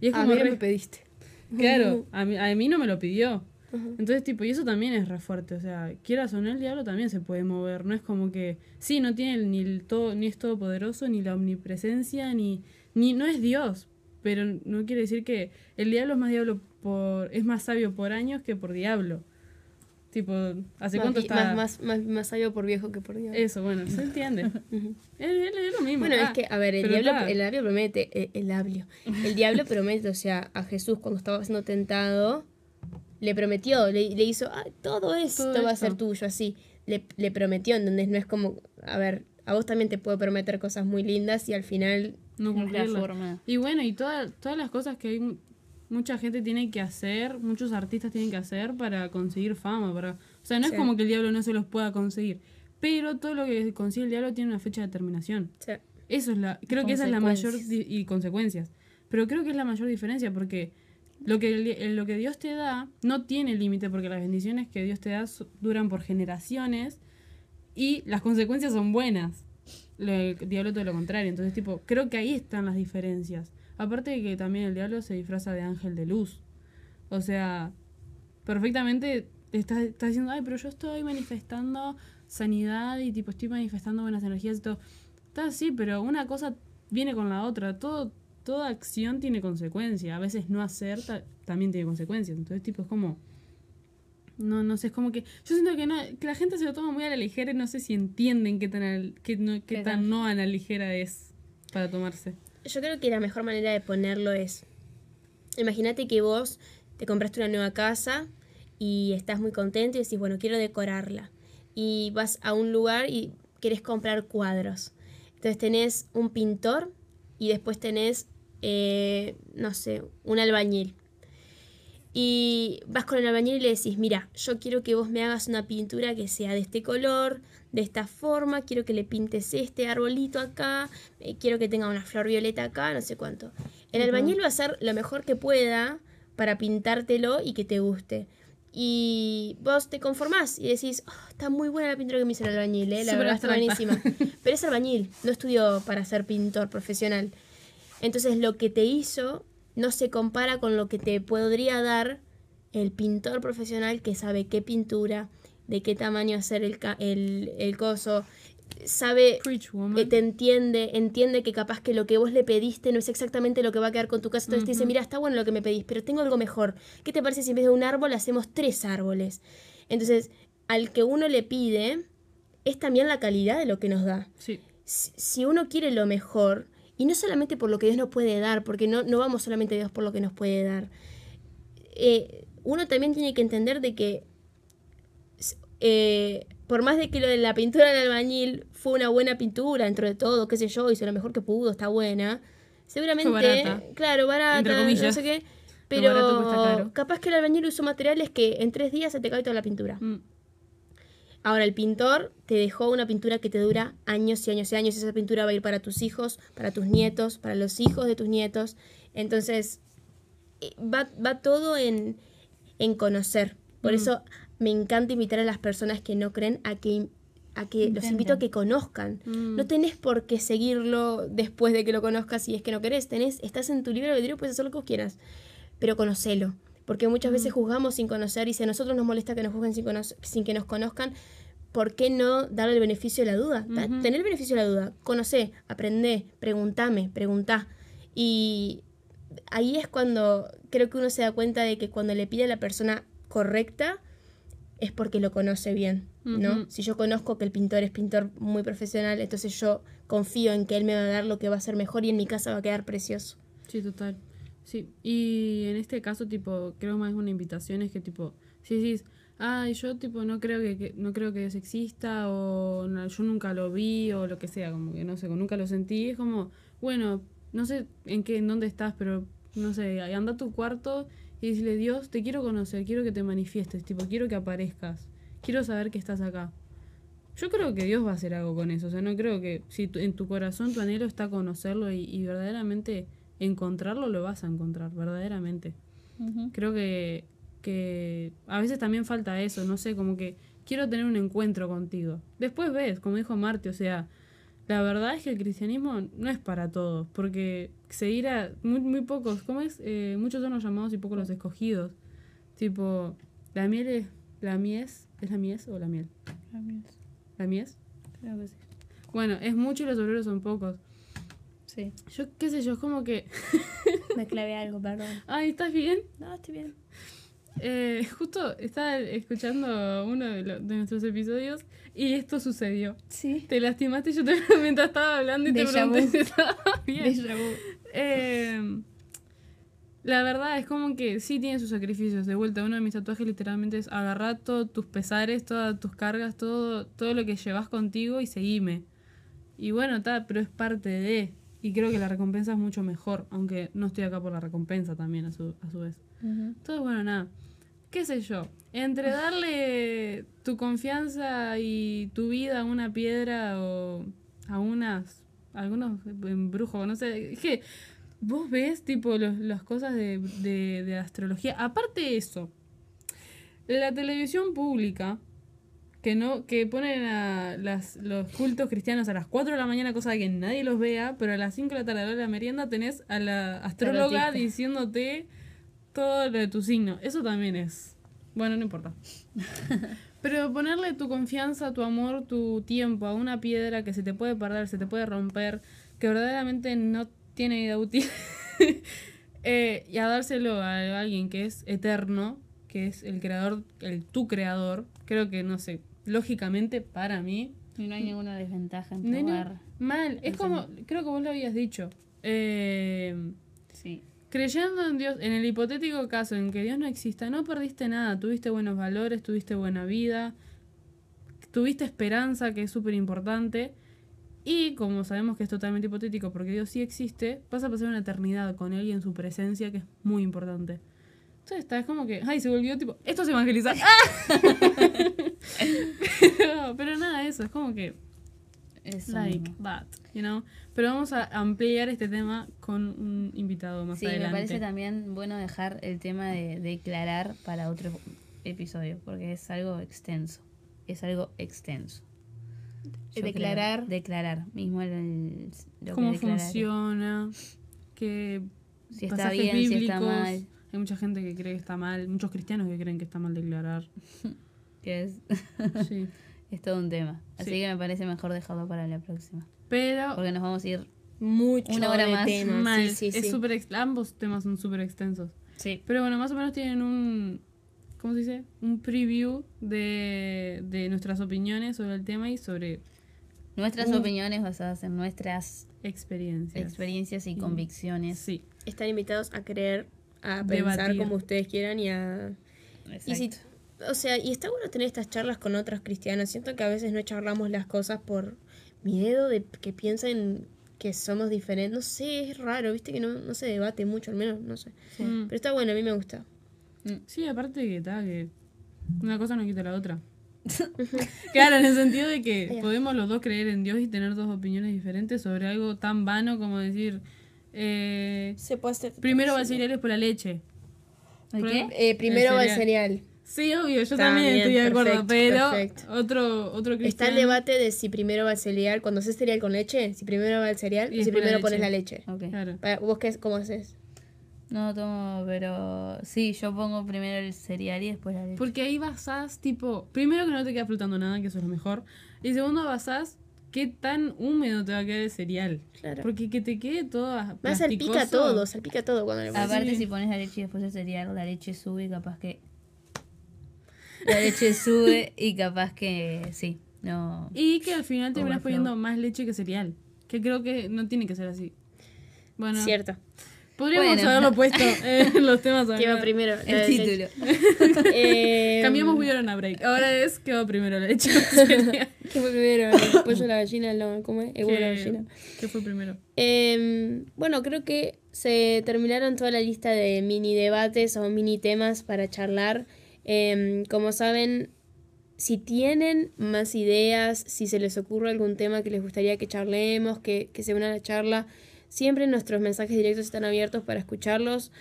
Y es A como mí no re- me pediste. [LAUGHS] Claro, a mí, a mí no me lo pidió. Entonces, tipo, y eso también es re fuerte. O sea, quieras o no, el diablo también se puede mover. No es como que, sí, no tiene ni el todo, ni es todopoderoso, ni la omnipresencia, ni, ni, no es Dios. Pero no quiere decir que el diablo es más diablo por, es más sabio por años que por diablo. Tipo, ¿hace más, cuánto vi- está? más, más, más, más sabio por viejo que por diablo. Eso, bueno, se entiende. [LAUGHS] Ujú. es, es- es lo mismo. Bueno, Ah, es que, a ver, el diablo, el diablo promete, eh, el, diablo, el diablo promete, o sea, a Jesús cuando estaba siendo tentado, le prometió, le, le hizo, "Ay, todo esto Todo va a ser tuyo, así. Le, le prometió, ¿entendés? No es como, a ver, a vos también te puedo prometer cosas muy lindas y al final, no Es la forma. Y bueno, y toda- todas las cosas que hay, mucha gente tiene que hacer, muchos artistas tienen que hacer para conseguir fama. Para, o sea, no Sí. es como que el diablo no se los pueda conseguir, pero todo lo que consigue el diablo tiene una fecha de terminación. Eso es la, creo que esa es la mayor y consecuencias. Pero creo que es la mayor diferencia porque lo que lo que Dios te da no tiene límite porque las bendiciones que Dios te da duran por generaciones y las consecuencias son buenas. El diablo todo lo contrario. Entonces, tipo, creo que ahí están las diferencias. Aparte de que también el diablo se disfraza de ángel de luz. O sea, perfectamente estás, estás diciendo, ay, pero yo estoy manifestando sanidad y tipo estoy manifestando buenas energías y todo. Está así, pero una cosa viene con la otra. Todo, toda acción tiene consecuencia. A veces no hacer ta- también tiene consecuencias. Entonces, tipo, es como. No, no sé, es como que. Yo siento que, no, que la gente se lo toma muy a la ligera y no sé si entienden qué tan, al- qué no, qué Qué tan tan- no a la ligera es para tomarse. yo creo que la mejor manera de ponerlo es, imagínate que vos te compraste una nueva casa y estás muy contento y decís, bueno, quiero decorarla. Y vas a un lugar y querés comprar cuadros. Entonces tenés un pintor y después tenés, eh, no sé, un albañil. Y vas con el albañil y le decís, mira, yo quiero que vos me hagas una pintura que sea de este color, de esta forma, quiero que le pintes este arbolito acá, eh, quiero que tenga una flor violeta acá, no sé cuánto. El albañil va a hacer lo mejor que pueda para pintártelo y que te guste. Y vos te conformás y decís, "Oh, está muy buena la pintura que me hizo el albañil, eh, la Súper verdad está buenísima. Pero es albañil, no estudió para ser pintor profesional. Entonces lo que te hizo no se compara con lo que te podría dar el pintor profesional que sabe qué pintura, de qué tamaño hacer el, el, el coso, sabe, woman. eh, te entiende, entiende que capaz que lo que vos le pediste no es exactamente lo que va a quedar con tu casa. Entonces te dice, mira, está bueno lo que me pedís, pero tengo algo mejor. ¿Qué te parece si en vez de un árbol hacemos tres árboles? Entonces, al que uno le pide, es también la calidad de lo que nos da Sí. si si uno quiere lo mejor, y no solamente por lo que Dios nos puede dar, porque no, no vamos solamente a Dios por lo que nos puede dar, eh, uno también tiene que entender de que eh, por más de que lo de la pintura del albañil fue una buena pintura dentro de todo, qué sé yo, hizo lo mejor que pudo, está buena, seguramente, barata. claro, barata, Entre no comillas. sé qué, pero capaz que el albañil usó materiales que en tres días se te cae toda la pintura. Mm. Ahora, el pintor te dejó una pintura que te dura años y años y años. Esa pintura va a ir para tus hijos, para tus nietos, para los hijos de tus nietos. Entonces, eh, va, va todo en, en conocer. Por Mm. eso me encanta invitar a las personas que no creen a que a que los invito a que conozcan. Mm. No tenés por qué seguirlo después de que lo conozcas si es que no querés. Tenés, estás en tu libre albedrío, puedes hacer lo que vos quieras. Pero conocelo. Porque muchas veces juzgamos sin conocer y si a nosotros nos molesta que nos juzguen sin, sin que nos conozcan, ¿por qué no darle el beneficio de la duda? Tener el beneficio de la duda. Conocé, aprendé, preguntame, preguntá. Y ahí es cuando creo que uno se da cuenta de que cuando le pide a la persona correcta es porque lo conoce bien, ¿no? Si yo conozco que el pintor es pintor muy profesional, entonces yo confío en que él me va a dar lo que va a ser mejor y en mi casa va a quedar precioso. Sí, total. Sí, y en este caso, tipo, creo más una invitación es que, tipo, si decís, ay, yo, tipo, no creo que, que- no creo que Dios exista, o no, yo nunca lo vi, o lo que sea, como que, no sé, nunca lo sentí, es como, bueno, no sé en qué, en dónde estás, pero, no sé, anda a tu cuarto y decirle, Dios, te quiero conocer, quiero que te manifiestes, tipo, quiero que aparezcas, quiero saber que estás acá. Yo creo que Dios va a hacer algo con eso. O sea, no creo que si tu- en tu corazón tu anhelo está conocerlo y, y verdaderamente encontrarlo, lo vas a encontrar, verdaderamente. Creo que, que a veces también falta eso, no sé, como que quiero tener un encuentro contigo. Después ves, como dijo Marte, o sea, la verdad es que el cristianismo no es para todos, porque seguir a muy, muy pocos, ¿cómo es? Eh, muchos son los llamados y pocos los escogidos. Tipo, la miel es, la mies, ¿es la mies o la miel? ¿La mies? Creo que sí. Bueno, es mucho y los obreros son pocos. Sí. Yo qué sé yo, es como que, [LAUGHS] Me clavé algo, perdón. ay, ¿estás bien? No, estoy bien. Eh, justo estaba escuchando uno de, lo- de nuestros episodios y esto sucedió. Sí. Te lastimaste yo te [LAUGHS] mientras estaba hablando y te pregunté si estabas bien. Eh, la verdad es como que sí tiene sus sacrificios. De vuelta, uno de mis tatuajes literalmente es agarrar todos tus pesares, todas tus cargas, todo, todo lo que llevas contigo y seguime. Y bueno, está, pero es parte de. Y creo que la recompensa es mucho mejor, aunque no estoy acá por la recompensa también a su, a su vez. Entonces, bueno, nada. ¿Qué sé yo? Entre darle tu confianza y tu vida a una piedra o a unas. a algunos embrujos, no sé. Es que vos ves, tipo, los- las cosas de, de, de astrología. Aparte de eso, la televisión pública. Que no, que ponen a las, los cultos cristianos a las 4 de la mañana, cosa de que nadie los vea, pero a las 5 de la tarde a la hora de la merienda tenés a la astróloga Tarotista. diciéndote todo lo de tu signo. Eso también es. Bueno, no importa. [LAUGHS] Pero ponerle tu confianza, tu amor, tu tiempo a una piedra que se te puede perder, se te puede romper, que verdaderamente no tiene vida útil, [LAUGHS] eh, y a dárselo a alguien que es eterno, que es el creador, el tu creador, creo que, no sé, lógicamente para mí, Y no hay ninguna desventaja en probar. mal. Es como, creo que vos lo habías dicho. Eh, Sí. Creyendo en Dios, en el hipotético caso en que Dios no exista, no perdiste nada, tuviste buenos valores, tuviste buena vida, tuviste esperanza, que es súper importante, y como sabemos que es totalmente hipotético porque Dios sí existe, vas a pasar una eternidad con Él y en su presencia, que es muy importante. Entonces está, es como que, ay, se volvió tipo, esto es evangelizar. [LAUGHS] ¡Ah! [LAUGHS] pero, pero nada, eso, es como que, Eso like mismo. that, you know. Pero vamos a ampliar este tema con un invitado más Sí, adelante. me parece también bueno dejar el tema de declarar para otro episodio, porque es algo extenso. Es algo extenso. Yo Declarar. creo- declarar. Mismo el, el- lo que cómo funciona, qué Si está bien, si está mal. Hay mucha gente que cree que está mal, muchos cristianos que creen que está mal declarar. [LAUGHS] Que es, [LAUGHS] Sí. [LAUGHS] es todo un tema. Así Sí. que me parece mejor dejarlo para la próxima. Pero Porque nos vamos a ir. Mucho Una hora de más. mal, sí, sí, es ex- ambos temas son súper extensos. Sí. Pero bueno, más o menos tienen un ¿cómo se dice? Un preview de, de nuestras opiniones sobre el tema y sobre Nuestras opiniones basadas en nuestras experiencias. experiencias y Sí. convicciones. Sí. Están invitados a creer, a pensar Debatir. como ustedes quieran y a... Y si, Exacto. o sea, y está bueno tener estas charlas con otros cristianos. Siento que a veces no charlamos las cosas por miedo de que piensen que somos diferentes. No sé, es raro, viste que no, no se debate mucho, al menos, no sé. Mm. Pero está bueno, a mí me gusta. Sí, aparte que está, que una cosa no quita la otra. [LAUGHS] [LAUGHS] claro, en el sentido de que podemos los dos creer en Dios y tener dos opiniones diferentes sobre algo tan vano como decir, eh, Se puede hacer. primero va el cereal por la leche. ¿El qué? Eh, primero El va el cereal. Sí, obvio, yo también estoy de acuerdo, perfecto, pero perfecto. otro otro Está el debate de si primero va el cereal, cuando haces cereal con leche, si primero va el cereal Y o si después la primero pones la leche. Claro. ¿Vos qué, cómo haces? No tomo, pero sí, yo pongo primero el cereal y después la leche. Porque ahí basás, tipo, primero que no te queda flotando nada, que eso es lo mejor. Y segundo, basás qué tan húmedo te va a quedar el cereal. Claro. Porque que te quede todo Más salpica todo, salpica todo cuando le pones. Aparte, Sí. si pones la leche y después el cereal, la leche sube y capaz que. La leche [LAUGHS] sube y capaz que sí. No. Y que al final terminas poniendo más leche que cereal. Que creo que no tiene que ser así. Bueno, Cierto. Podríamos Bueno. haberlo puesto en [LAUGHS] los temas. ¿Qué va primero? La El leche. título. [LAUGHS] Eh, Cambiamos We a Break. Ahora es que va primero la leche. ¿Qué fue primero? ¿El pollo la gallina? No, ¿Cómo es? El huevo la ¿Qué, gallina. qué fue primero? Eh, bueno, creo que se terminaron toda la lista de mini debates o mini temas para charlar. Eh, como saben, si tienen más ideas, si se les ocurre algún tema que les gustaría que charlemos, que, que se una a la charla, siempre nuestros mensajes directos están abiertos para escucharlos.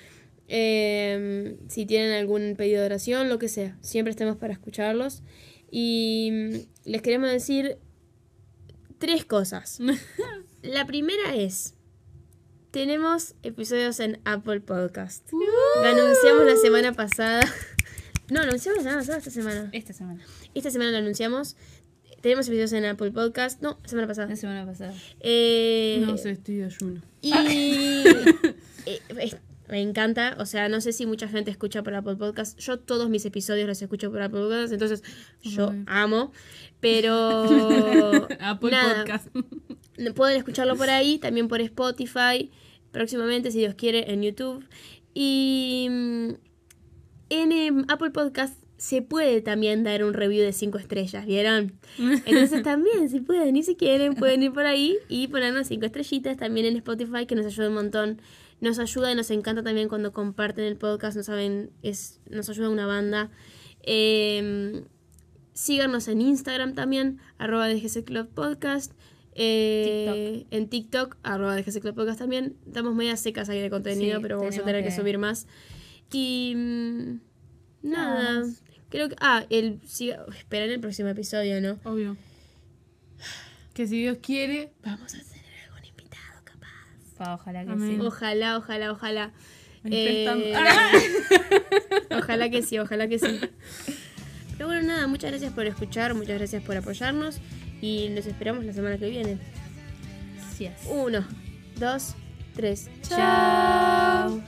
Eh, si tienen algún pedido de oración, lo que sea, siempre estamos para escucharlos. Y mm, les queremos decir tres cosas. [LAUGHS] La primera es, tenemos episodios en Apple Podcast. Lo anunciamos la semana pasada. [LAUGHS] No, lo anunciamos la semana pasada, esta semana. Esta semana. Esta semana lo anunciamos. Tenemos episodios en Apple Podcast. No, semana pasada. La semana pasada. Eh, No sé, estoy de ayuno. y eh, es- me encanta, o sea, no sé si mucha gente escucha por Apple Podcast. Yo todos mis episodios los escucho por Apple Podcast, entonces yo Ay. amo. Pero [LAUGHS] Apple nada, Podcast. Pueden escucharlo por ahí, también por Spotify, próximamente, si Dios quiere, en YouTube. Y mm, en em, Apple Podcast se puede también dar un review de 5 estrellas, ¿vieron? [LAUGHS] Entonces también, si pueden y si quieren, pueden ir por ahí y ponernos 5 estrellitas también en Spotify, que nos ayuda un montón. Nos ayuda y nos encanta también cuando comparten el podcast, no saben, es, nos ayuda una banda. Em, síganos en Instagram también, arroba DGC Club Podcast. Eh, En TikTok, arroba DGC Club Podcast también. Estamos medias secas ahí de contenido, Sí, pero vamos a tener que, que- subir más. Y mm, Nada. Creo que... Ah, el, siga, esperen el próximo episodio, ¿no? Obvio. Que si Dios quiere, Vamos a tener algún invitado capaz. Pa, ojalá que Amén. sí. Ojalá, ojalá, ojalá. Manifestando. Eh, [LAUGHS] ojalá que sí, ojalá que sí. Pero bueno, nada, muchas gracias por escuchar, muchas gracias por apoyarnos y nos esperamos la semana que viene. Yes. Uno, dos, tres. Chao.